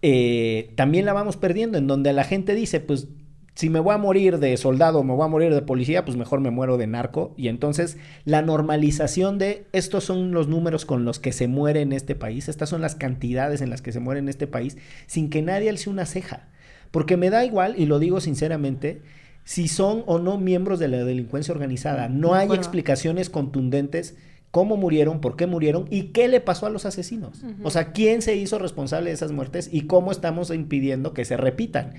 eh, también la vamos perdiendo, en donde la gente dice, pues si me voy a morir de soldado, me voy a morir de policía, pues mejor me muero de narco. Y entonces la normalización de estos son los números con los que se muere en este país, estas son las cantidades en las que se muere en este país, sin que nadie alce una ceja. Porque me da igual, y lo digo sinceramente, si son o no miembros de la delincuencia organizada. No hay explicaciones contundentes cómo murieron, por qué murieron y qué le pasó a los asesinos. O sea, quién se hizo responsable de esas muertes y cómo estamos impidiendo que se repitan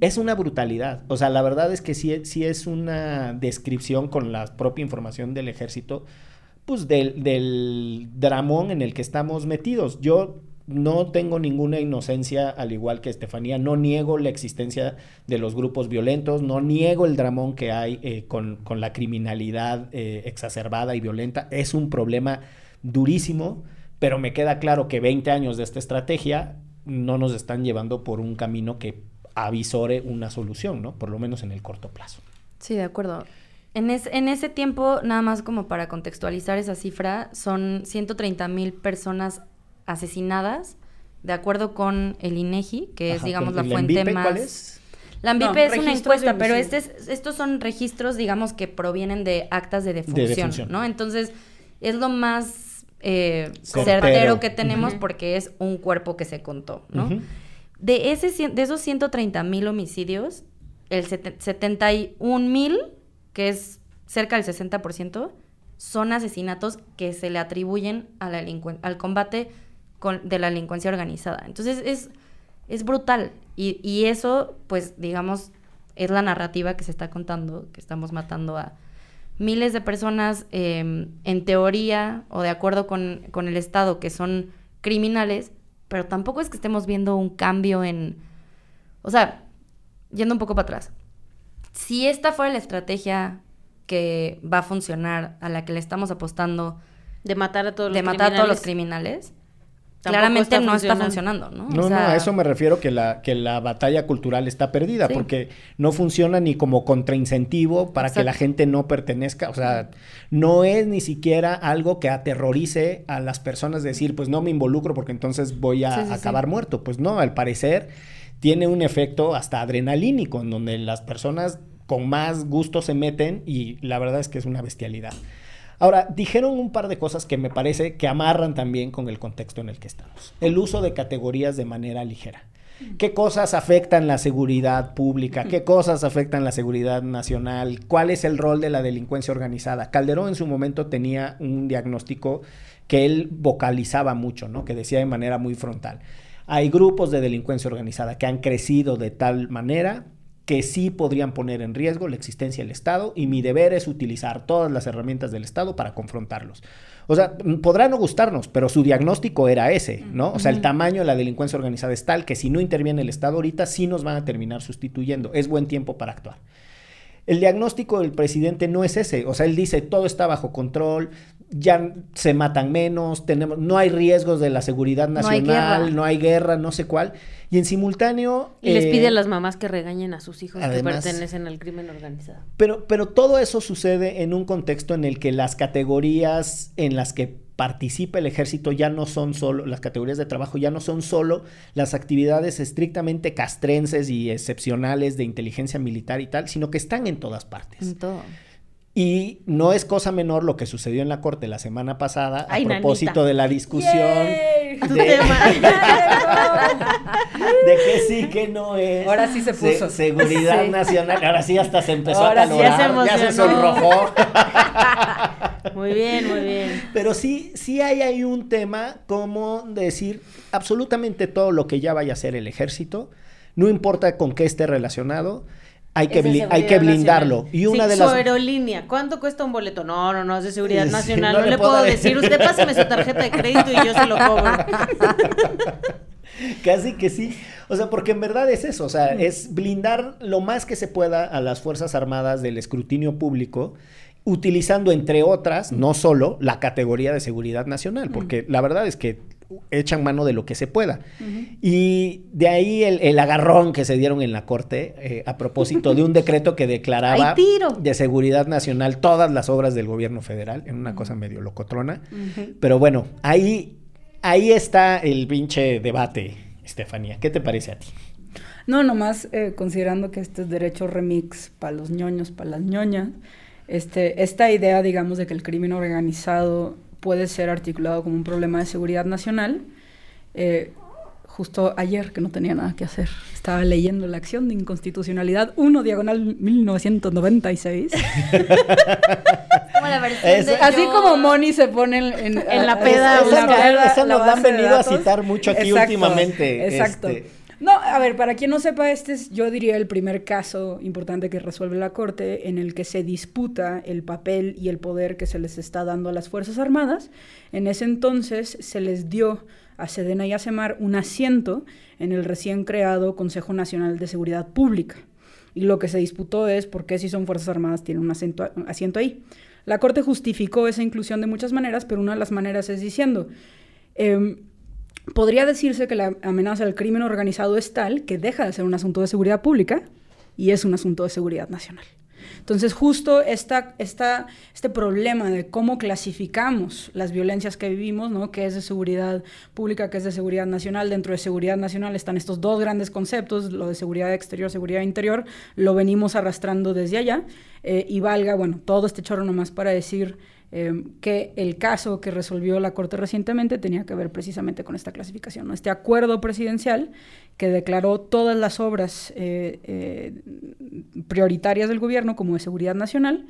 es una brutalidad. O sea, la verdad es que sí, es una descripción con la propia información del ejército, pues del, del dramón en el que estamos metidos. Yo no tengo ninguna inocencia, al igual que Estefanía, no niego la existencia de los grupos violentos, no niego el dramón que hay eh, con, la criminalidad eh, exacerbada y violenta. Es un problema durísimo, pero me queda claro que 20 años de esta estrategia no nos están llevando por un camino que avisore una solución, ¿no? Por lo menos en el corto plazo. Sí, de acuerdo. En, en ese tiempo, nada más como para contextualizar esa cifra, son 130 mil personas asesinadas, de acuerdo con el INEGI, que es, Ajá, digamos, la el fuente ENVIPE, más... ¿cuál es? La ANVIPE No, es una encuesta, pero este es- estos son registros, digamos, que provienen de actas de defunción, defunción. ¿no? Entonces, es lo más eh, Certero. que tenemos porque es un cuerpo que se contó, ¿no? Ujú. De, ese, de esos 130 mil homicidios, el sete- 71 mil, que es cerca del 60%, son asesinatos que se le atribuyen a la al combate con- de la delincuencia organizada. Entonces es, es brutal. Y, y eso, pues, digamos, es la narrativa que se está contando, que estamos matando a miles de personas eh, en teoría o de acuerdo con, con el Estado que son criminales, pero tampoco es que estemos viendo un cambio en... O sea, yendo un poco para atrás. Si esta fuera la estrategia que va a funcionar, a la que le estamos apostando, De matar a todos los de matar a todos los criminales. Claramente está no está funcionando. ¿no? No, O sea, no, a eso me refiero que la, que la batalla cultural está perdida, Sí. porque no funciona ni como contraincentivo para que la gente no pertenezca, o sea, no es ni siquiera algo que aterrorice a las personas decir, pues no me involucro porque entonces voy a Sí, sí, sí. acabar muerto. Pues no, al parecer tiene un efecto hasta adrenalínico, en donde las personas con más gusto se meten y la verdad es que es una bestialidad. Ahora, dijeron un par de cosas que me parece que amarran también con el contexto en el que estamos. El uso de categorías de manera ligera. ¿Qué cosas afectan la seguridad pública? ¿Qué cosas afectan la seguridad nacional? ¿Cuál es el rol de la delincuencia organizada? Calderón en su momento tenía un diagnóstico que él vocalizaba mucho, ¿no? Que decía de manera muy frontal. Hay grupos de delincuencia organizada que han crecido de tal manera que sí podrían poner en riesgo la existencia del Estado y mi deber es utilizar todas las herramientas del Estado para confrontarlos. O sea, podrá no gustarnos, pero su diagnóstico era ese, ¿no? O sea, el tamaño de la delincuencia organizada es tal que si no interviene el Estado ahorita, sí nos van a terminar sustituyendo. Es buen tiempo para actuar. El diagnóstico del presidente no es ese, o sea, él dice todo está bajo control, ya se matan menos, tenemos, no hay riesgos de la seguridad No hay nacional, guerra. no hay guerra, no sé cuál, y en simultáneo Y les eh, pide a las mamás que regañen a sus hijos además- que pertenecen al crimen organizado. Pero, pero todo eso sucede en un contexto en el que las categorías en las que participa el ejército ya no son solo, las categorías de trabajo ya no son solo las actividades estrictamente castrenses y excepcionales de inteligencia militar y tal, sino que están en todas partes. en todo. Y no es cosa menor lo que sucedió en la corte la semana pasada a propósito nanita. de la discusión de, tema. de que sí, que no es. Ahora sí se puso. seguridad Sí. nacional. Ahora sí hasta se empezó Ahora a sí calorar. ya se ya se sonrojó. Muy bien, muy bien. Pero sí, sí hay ahí un tema como decir absolutamente todo lo que ya vaya a hacer el ejército, no importa con qué esté relacionado, hay que, bli- hay que blindarlo. nacional. Y una Sí, de su las... aerolínea, ¿cuánto cuesta un boleto? No, no, no, es de seguridad Sí, nacional. no no, le puedo puedo decir. decir, usted pásame su tarjeta de crédito y yo se lo cobro. Casi que sí. O sea, porque en verdad es eso. O sea, es blindar lo más que se pueda a las Fuerzas Armadas del escrutinio público, utilizando, entre otras, no solo la categoría de seguridad nacional, porque la verdad es que echan mano de lo que se pueda. Y de ahí el, el agarrón que se dieron en la Corte eh, a propósito de un decreto que declaraba de seguridad nacional todas las obras del gobierno federal, en una cosa medio locotrona. Pero bueno, ahí, ahí está el pinche debate, Estefanía. ¿Qué te parece a ti? No, nomás eh, considerando que este es derecho remix para los ñoños, para las ñoñas, este, esta idea, digamos, de que el crimen organizado puede ser articulado como un problema de seguridad nacional, eh, justo ayer, que no tenía nada que hacer, estaba leyendo la acción de inconstitucionalidad 1, diagonal 1996. Como la de Así yo- como Moni se pone en, en- En la peda la Esa, nos la han venido a citar mucho aquí Exacto, últimamente. Exacto. este. No, a ver, para quien no sepa, este es, yo diría, el primer caso importante que resuelve la Corte en el que se disputa el papel y el poder que se les está dando a las Fuerzas Armadas. En ese entonces se les dio a Sedena y a Semar un asiento en el recién creado Consejo Nacional de Seguridad Pública. Y lo que se disputó es por qué si son Fuerzas Armadas tienen un asiento, ahí. La Corte justificó esa inclusión de muchas maneras, pero una de las maneras es diciendo, em, podría decirse que la amenaza al crimen organizado es tal que deja de ser un asunto de seguridad pública y es un asunto de seguridad nacional. Entonces, justo esta, este problema de cómo clasificamos las violencias que vivimos, ¿no? que es de seguridad pública, que es de seguridad nacional, dentro de seguridad nacional están estos dos grandes conceptos, lo de seguridad exterior, seguridad interior, lo venimos arrastrando desde allá, eh, y valga, bueno, todo este chorro nomás para decir Em, que el caso que resolvió la Corte recientemente tenía que ver precisamente con esta clasificación. Este acuerdo presidencial que declaró todas las obras eh, eh, prioritarias del gobierno como de seguridad nacional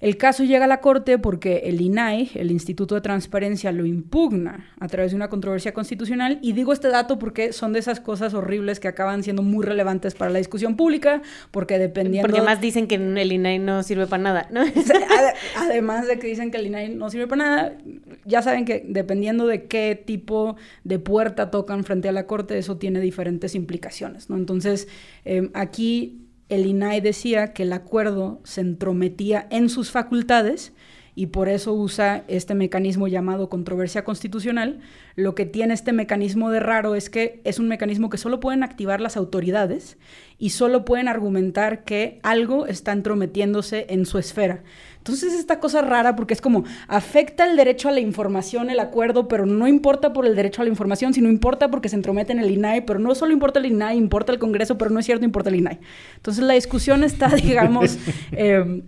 el caso llega a la Corte porque el INAI, el Instituto de Transparencia, lo impugna a través de una controversia constitucional. Y digo este dato porque son de esas cosas horribles que acaban siendo muy relevantes para la discusión pública, porque dependiendo... Porque más dicen que el INAI no sirve para nada, ¿no? Además de que dicen que el INAI no sirve para nada, ya saben que dependiendo de qué tipo de puerta tocan frente a la Corte, eso tiene diferentes implicaciones, ¿no? Entonces, eh, aquí el INAI decía que el acuerdo se entrometía en sus facultades y por eso usa este mecanismo llamado controversia constitucional. Lo que tiene este mecanismo de raro es que es un mecanismo que solo pueden activar las autoridades y solo pueden argumentar que algo está entrometiéndose en su esfera. Entonces esta cosa rara porque es como afecta el derecho a la información el acuerdo, pero no importa por el derecho a la información, sino importa porque se entromete en el INAI, pero no solo importa el INAI, importa el Congreso, pero no es cierto, importa el INAI. Entonces la discusión está, digamos, em,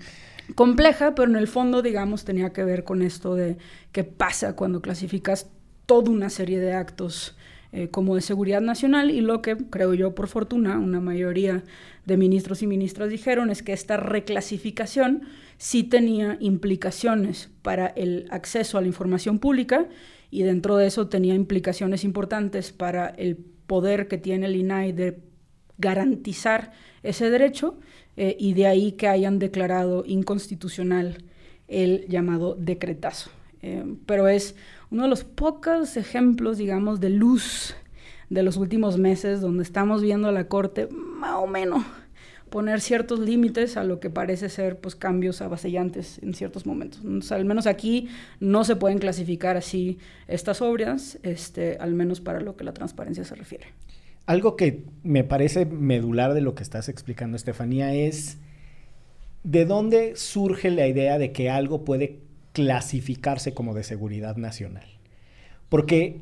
compleja, pero en el fondo, digamos, tenía que ver con esto de qué pasa cuando clasificas toda una serie de actos eh, como de seguridad nacional y lo que creo yo por fortuna una mayoría de ministros y ministras dijeron es que esta reclasificación sí tenía implicaciones para el acceso a la información pública y dentro de eso tenía implicaciones importantes para el poder que tiene el INAI de garantizar ese derecho eh, y de ahí que hayan declarado inconstitucional el llamado decretazo. Eh, pero es uno de los pocos ejemplos, digamos, de luz de los últimos meses donde estamos viendo a la Corte más o menos poner ciertos límites a lo que parece ser pues cambios avasallantes en ciertos momentos. al menos aquí no se pueden clasificar así estas obras, este, al menos para lo que la transparencia se refiere. Algo que me parece medular de lo que estás explicando, Estefanía, es de dónde surge la idea de que algo puede clasificarse como de seguridad nacional. Porque,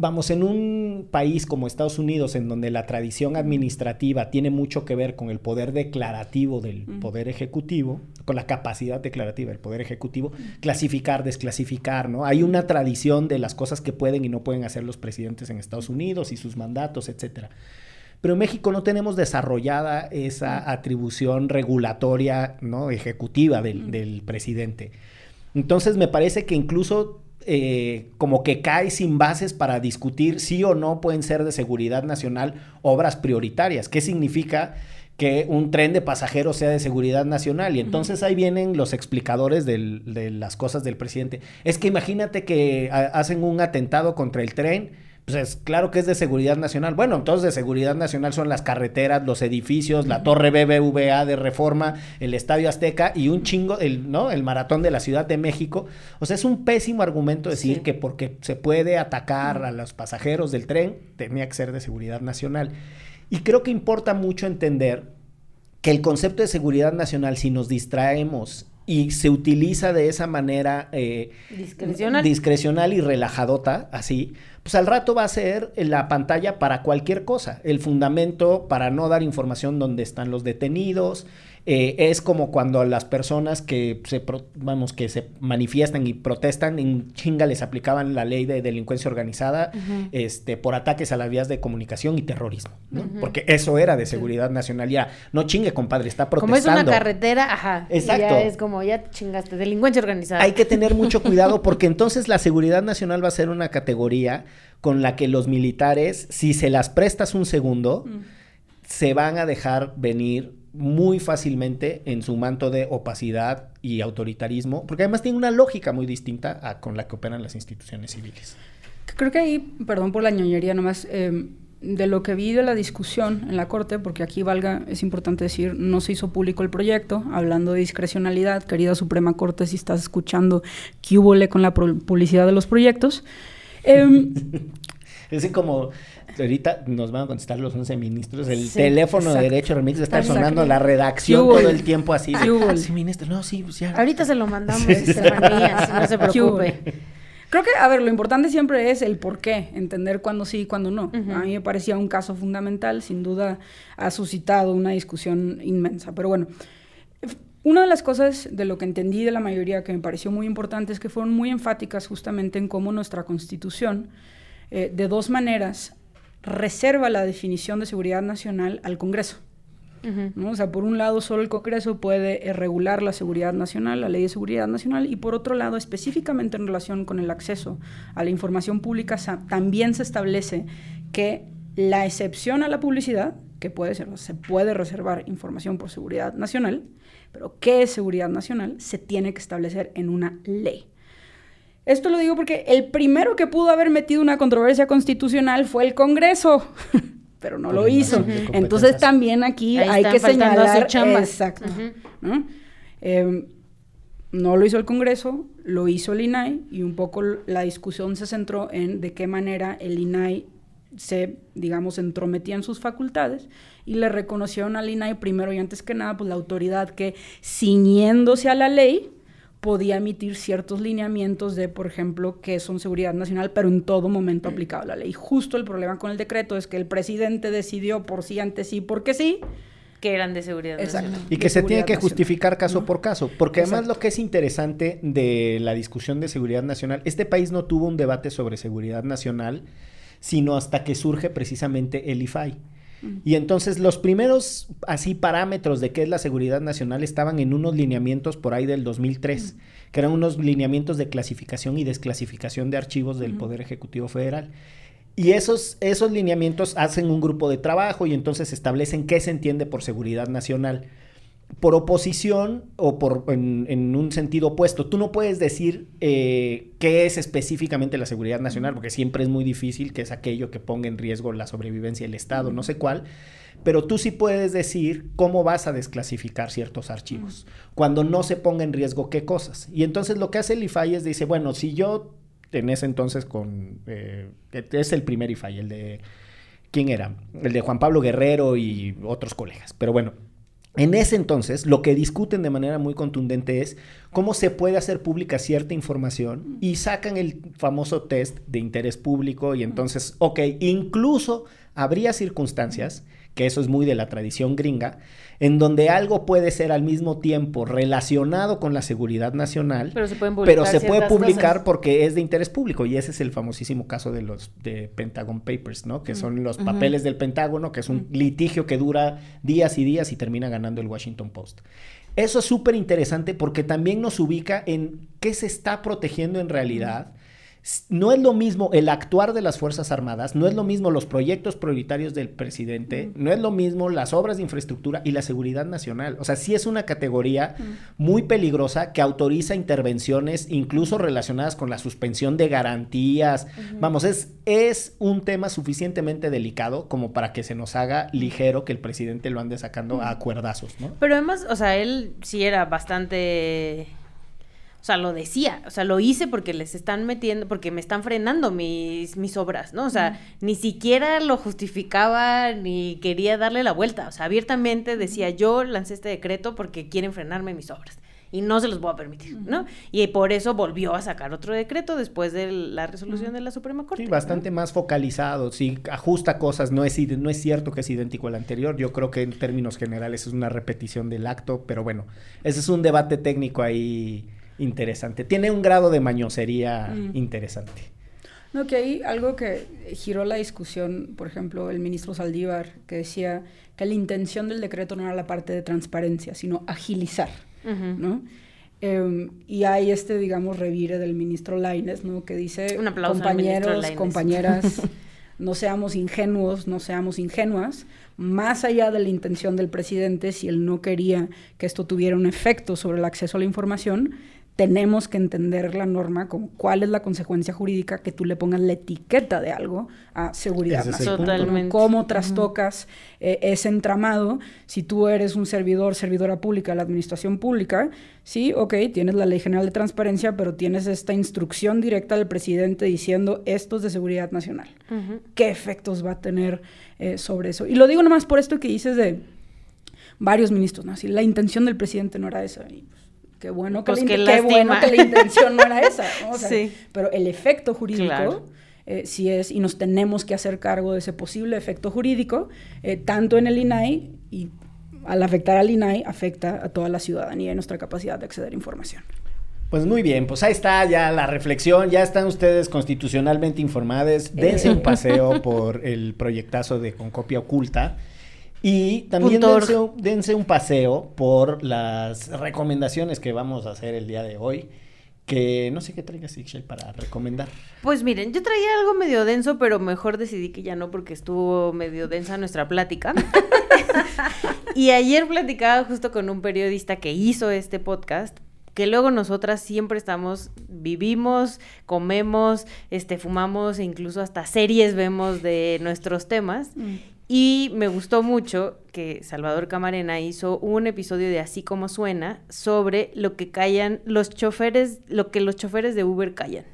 vamos, en un país como Estados Unidos, en donde la tradición administrativa tiene mucho que ver con el poder declarativo del poder ejecutivo, con la capacidad declarativa del poder ejecutivo, clasificar, desclasificar, ¿no? Hay una tradición de las cosas que pueden y no pueden hacer los presidentes en Estados Unidos y sus mandatos, etcétera. Pero en México no tenemos desarrollada esa atribución regulatoria, ¿no? Ejecutiva del, del presidente. Entonces me parece que incluso eh, como que cae sin bases para discutir si o no pueden ser de seguridad nacional obras prioritarias. ¿Qué significa? que un tren de pasajeros sea de seguridad nacional. Y entonces ahí vienen los explicadores de las cosas del presidente. Es que imagínate que hacen un atentado contra el tren pues claro que es de seguridad nacional. Bueno, entonces de seguridad nacional son las carreteras, los edificios, la torre BBVA de reforma, el Estadio Azteca y un chingo, el, ¿no? El maratón de la Ciudad de México. O sea, es un pésimo argumento decir que porque se puede atacar a los pasajeros del tren, tenía que ser de seguridad nacional. Y creo que importa mucho entender que el concepto de seguridad nacional, si nos distraemos y se utiliza de esa manera eh, discrecional. discrecional y relajadota, así, pues al rato va a ser la pantalla para cualquier cosa, el fundamento para no dar información donde están los detenidos, eh, es como cuando las personas que se, vamos, que se manifiestan y protestan, en chinga les aplicaban la ley de delincuencia organizada este, por ataques a las vías de comunicación y terrorismo, Porque eso era de seguridad nacional. Ya, no chingue, compadre, está protestando. Como es una carretera, ajá. Exacto. Ya es como, ya chingaste, delincuencia organizada. Hay que tener mucho cuidado porque entonces la seguridad nacional va a ser una categoría con la que los militares, si se las prestas un segundo, se van a dejar venir muy fácilmente en su manto de opacidad y autoritarismo, porque además tiene una lógica muy distinta a con la que operan las instituciones civiles. Creo que ahí, perdón por la ñoñería nomás, em, de lo que vi de la discusión en la Corte, porque aquí valga, es importante decir, no se hizo público el proyecto, hablando de discrecionalidad, querida Suprema Corte, si estás escuchando, ¿qué hubo con la publicidad de los proyectos? Eh, es como ahorita nos van a contestar los 11 ministros. El Sí, teléfono de. Derecho Remix está Exacto. sonando la redacción todo el tiempo así. de, ¿Qué hubo? sí, ministro, no, sí, pues ya. Ahorita se lo mandamos, Estefanía, no se preocupe. Creo que, a ver, lo importante siempre es el por qué, entender cuándo sí y cuándo no. A mí me parecía un caso fundamental, sin duda ha suscitado una discusión inmensa. Pero bueno, una de las cosas de lo que entendí de la mayoría que me pareció muy importante es que fueron muy enfáticas justamente en cómo nuestra constitución, eh, de dos maneras, reserva la definición de seguridad nacional al Congreso. O sea, por un lado, solo el Congreso puede eh, regular la seguridad nacional, la ley de seguridad nacional, y por otro lado, específicamente en relación con el acceso a la información pública, también se establece que la excepción a la publicidad, que puede ser, se puede reservar información por seguridad nacional, pero qué es seguridad nacional, se tiene que establecer en una ley. Esto lo digo porque el primero que pudo haber metido una controversia constitucional fue el Congreso, pero no Por lo hizo. invasión de Entonces también aquí Ahí hay que señalar... Exacto. ¿no? Eh, no lo hizo el Congreso, lo hizo el INAI y un poco la discusión se centró en de qué manera el INAI se, digamos, entrometía en sus facultades y le reconocieron al INAI primero y antes que nada, pues la autoridad que ciñéndose a la ley podía emitir ciertos lineamientos de, por ejemplo, que son seguridad nacional, pero en todo momento aplicable a la ley. Justo el problema con el decreto es que el presidente decidió por sí, antes sí, porque sí. Que eran de seguridad Exacto. nacional. Y de que se tiene seguridad que nacional. justificar caso ¿no? por caso, porque además lo que es interesante de la discusión de seguridad nacional, este país no tuvo un debate sobre seguridad nacional, sino hasta que surge precisamente el IFAI. Y entonces los primeros así parámetros de qué es la seguridad nacional estaban en unos lineamientos por ahí del 2003, que eran unos lineamientos de clasificación y desclasificación de archivos del Poder Ejecutivo Federal. Y esos, esos lineamientos hacen un grupo de trabajo y entonces establecen qué se entiende por seguridad nacional. Por oposición o por en, en un sentido opuesto, tú no puedes decir eh, qué es específicamente la seguridad nacional, porque siempre es muy difícil, que es aquello que ponga en riesgo la sobrevivencia del Estado, no sé cuál, pero tú sí puedes decir cómo vas a desclasificar ciertos archivos, cuando no se ponga en riesgo qué cosas. Y entonces lo que hace el IFAI es dice, bueno, si yo en ese entonces con, eh, es el primer IFAI, el de, ¿quién era? El de Juan Pablo Guerrero y otros colegas, pero bueno. En ese entonces, lo que discuten de manera muy contundente es cómo se puede hacer pública cierta información y sacan el famoso test de interés público y entonces, ok, incluso habría circunstancias, que eso es muy de la tradición gringa, en donde algo puede ser al mismo tiempo relacionado con la seguridad nacional, Pero se pero puede publicar cosas. porque es de interés público y ese es el famosísimo caso de los de Pentagon Papers, ¿no? Que son los papeles del Pentágono, que es un litigio que dura días y días y termina ganando el Washington Post. Eso es súper interesante porque también nos ubica en qué se está protegiendo en realidad. No es lo mismo el actuar de las Fuerzas Armadas, no es lo mismo los proyectos prioritarios del presidente, no es lo mismo las obras de infraestructura y la seguridad nacional. O sea, sí es una categoría muy peligrosa que autoriza intervenciones incluso relacionadas con la suspensión de garantías. Vamos, es, es un tema suficientemente delicado como para que se nos haga ligero que el presidente lo ande sacando a cuerdazos, ¿no? Pero además, o sea, él sí era bastante... O sea, lo decía, o sea, lo hice porque les están metiendo, porque me están frenando mis, mis obras, ¿no? O sea, ni siquiera lo justificaba ni quería darle la vuelta. O sea, abiertamente decía, yo lancé este decreto porque quieren frenarme mis obras y no se los voy a permitir, ¿no? Y por eso volvió a sacar otro decreto después de la resolución de la Suprema Corte. Sí, ¿no? bastante más focalizado, sí, ajusta cosas, no es, no es cierto que es idéntico al anterior, yo creo que en términos generales es una repetición del acto, pero bueno, ese es un debate técnico ahí interesante, tiene un grado de mañosería Mm. interesante. No, que hay algo que giró la discusión, por ejemplo, el ministro Saldívar, que decía que la intención del decreto no era la parte de transparencia, sino agilizar, Ujú. ¿no? Eh, y hay este, digamos, revire del ministro Laines, ¿no? Que dice, Un aplauso al ministro compañeros, Lainez". compañeras, no seamos ingenuos, no seamos ingenuas, más allá de la intención del presidente, si él no quería que esto tuviera un efecto sobre el acceso a la información, tenemos que entender la norma como cuál es la consecuencia jurídica que tú le pongas la etiqueta de algo a seguridad Ese es nacional. Cómo trastocas eh, ese entramado. Si tú eres un servidor, servidora pública la administración pública, sí, ok, tienes la Ley General de Transparencia, pero tienes esta instrucción directa del presidente diciendo esto es de seguridad nacional. ¿Qué efectos va a tener eh, sobre eso? Y lo digo nomás por esto que dices de varios ministros, ¿no? Así, la intención del presidente no era esa. Y, pues, qué bueno que, Pues la, qué in- qué bueno lástima. que la intención no era esa, ¿no? O sea, Sí. Pero el efecto jurídico Claro. eh, sí es, y nos tenemos que hacer cargo de ese posible efecto jurídico, eh, tanto en el INAI y al afectar al INAI afecta a toda la ciudadanía y nuestra capacidad de acceder a información. Pues muy bien, pues ahí está ya la reflexión, ya están ustedes constitucionalmente informados, dense un paseo por el proyectazo de Con Copia Oculta y también dense, un- dense un paseo por las recomendaciones que vamos a hacer el día de hoy, que no sé qué traigas, Ixchel, para recomendar. Pues miren, yo traía algo medio denso, pero mejor decidí que ya no porque estuvo medio densa nuestra plática. y ayer platicaba justo con un periodista que hizo este podcast, que luego nosotras siempre estamos, vivimos, comemos, este, fumamos e incluso hasta series vemos de nuestros temas. Y me gustó mucho que Salvador Camarena hizo un episodio de Así como suena sobre lo que callan los choferes, lo que los choferes de Uber callan.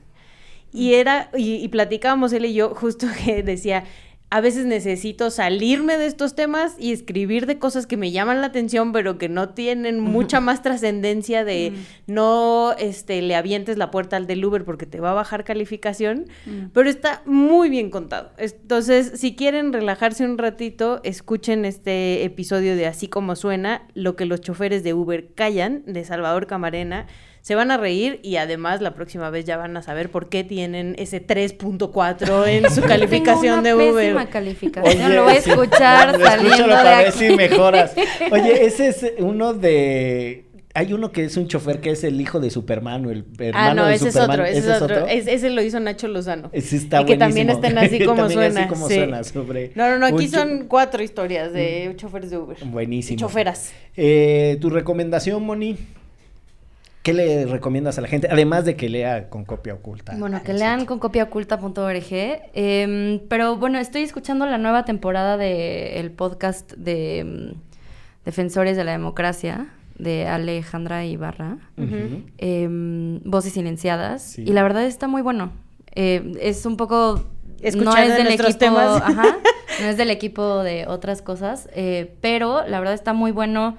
Y era, y, y platicábamos él y yo, justo que decía, a veces necesito salirme de estos temas y escribir de cosas que me llaman la atención, pero que no tienen mucha más trascendencia de no este, le avientes la puerta al del Uber porque te va a bajar calificación, pero está muy bien contado. Entonces, si quieren relajarse un ratito, escuchen este episodio de Así como suena, lo que los choferes de Uber callan, de Salvador Camarena. Se van a reír y además la próxima vez ya van a saber por qué tienen ese 3.4 en su calificación de Tengo una Uber. pésima calificación. Oye, lo voy a sí, escuchar saliendo de para ver aquí. si mejoras. Oye, ese es uno de... Hay uno que es un chofer que es el hijo de Superman o el hermano Ah, no, de ese es otro, ese es otro. Es- ese lo hizo Nacho Lozano. Ese está y que también estén así como También suena. así como sí. suena, sobre No, no, no, aquí son cuatro historias de choferes de Uber. Buenísimo. Y choferas. Eh, ¿Tu recomendación, Moni? ¿Qué le recomiendas a la gente? Además de que lea con copia oculta. Bueno, que lean con copiaoculta.org. em, pero bueno, estoy escuchando la nueva temporada del podcast de em, Defensores de la Democracia de Alejandra Ibarra. Em, Voces Silenciadas. Sí. Y la verdad está muy bueno. Eh, es un poco... no Escuchando es del equipo, temas. ajá, no es del equipo de otras cosas, eh, pero la verdad está muy bueno,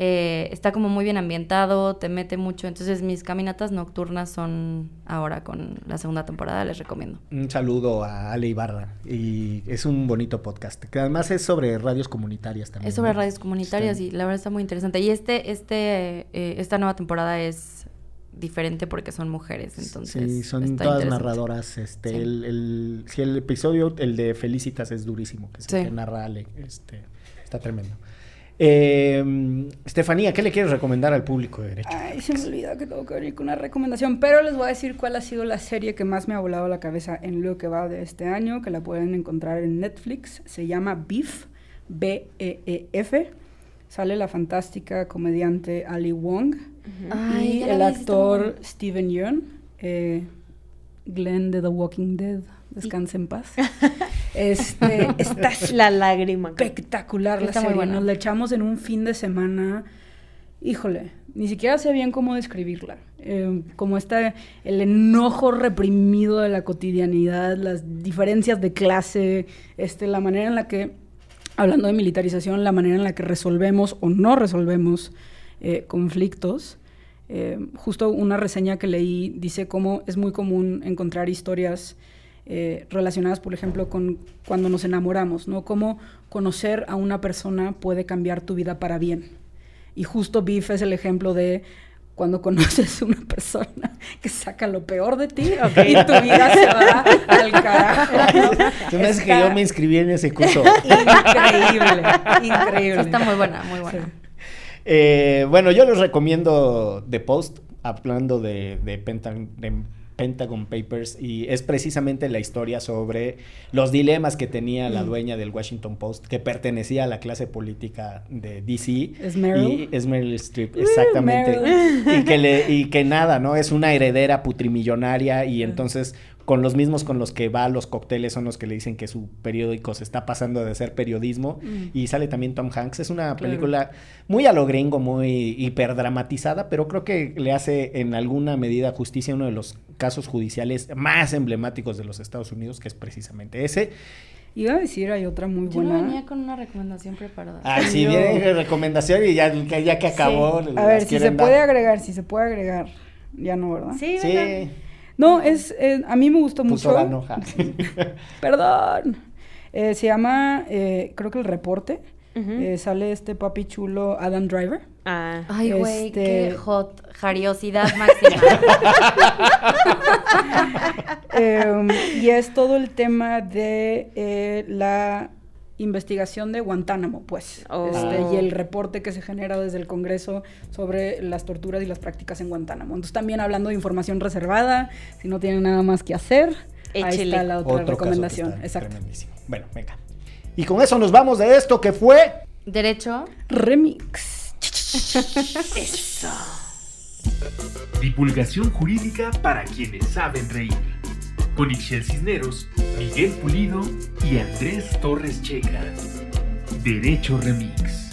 eh, está como muy bien ambientado, te mete mucho, entonces mis caminatas nocturnas son ahora con la segunda temporada, les recomiendo. Un saludo a Ale Ibarra. Y es un bonito podcast. Que además es sobre radios comunitarias también. Es sobre ¿no? radios comunitarias Está- y la verdad está muy interesante. Y este, este, eh, esta nueva temporada es diferente porque son mujeres, entonces sí, son está todas narradoras. Este, Sí. el, el, sí, el episodio, el de Felicitas es durísimo, que, Sí. que narra Ale. Este, está tremendo. Eh, Estefanía, ¿qué le quieres recomendar al público de derecho? Ay, se me olvida que tengo que venir con una recomendación, pero les voy a decir cuál ha sido la serie que más me ha volado la cabeza en lo que va de este año, que la pueden encontrar en Netflix. Se llama Beef, B-E-E-F. Sale la fantástica comediante Ali Wong Ay, y el actor. Steven Yeun, eh, Glenn de The Walking Dead. Descanse en paz. Este, está La lágrima. espectacular la Está muy serie. Nos la echamos en un fin de semana. Híjole, ni siquiera sé bien cómo describirla. Eh, como está el enojo reprimido de la cotidianidad, las diferencias de clase, este, la manera en la que, hablando de militarización, la manera en la que resolvemos o no resolvemos eh, conflictos. Eh, justo una reseña que leí dice cómo es muy común encontrar historias eh, relacionadas, por ejemplo, con cuando nos enamoramos, ¿no? Cómo conocer a una persona puede cambiar tu vida para bien. Y justo Beef es el ejemplo de cuando conoces a una persona que saca lo peor de ti y tu vida se va al carajo. Se me hace que Está yo me inscribí en ese curso. Increíble, Sí, increíble. está muy buena, muy buena. Sí. Eh, bueno, yo les recomiendo The Post, hablando de, de, Pentan- de Pentagon Papers y es precisamente la historia sobre los dilemas que tenía la Mm. dueña del Washington Post, que pertenecía a la clase política de DC. ¿Es Meryl? Y es Meryl Streep, exactamente. Meryl. y, que le, y que nada, ¿no? Es una heredera putrimillonaria y entonces con los mismos con los que va a los cócteles son los que le dicen que su periódico se está pasando de ser periodismo Mm. y sale también Tom Hanks. Es una Claro. película muy a lo gringo, muy hiperdramatizada, pero creo que le hace en alguna medida justicia a uno de los casos judiciales más emblemáticos de los Estados Unidos, que es precisamente ese. Iba a decir, hay otra muy Yo no buena. venía con una recomendación preparada. Ay, si Yo- viene recomendación y ya, que- ya que acabó. Sí. A ver, si se puede agregar, si se puede agregar. Ya no, ¿verdad? Sí. Sí, No, es, eh, a mí me gustó puso mucho. la. Perdón. Eh, se llama, eh, creo que el reporte. Eh, sale este papi chulo Adam Driver. Ah. Ay, güey, Este- qué hot. Jariosidad máxima. Em, y es todo el tema de eh, la investigación de Guantánamo, pues. Oh. Este, y el reporte que se genera desde el Congreso sobre las torturas y las prácticas en Guantánamo. Entonces también hablando de información reservada, si no tienen nada más que hacer, ahí está la otra Otro caso que recomendación. está Exacto. Bueno, venga. Y con eso nos vamos de esto que fue. Derecho. Remix. Divulgación jurídica para quienes saben reír. Con Ixel Cisneros, Miguel Pulido y Andrés Torres Checa. Derecho Remix.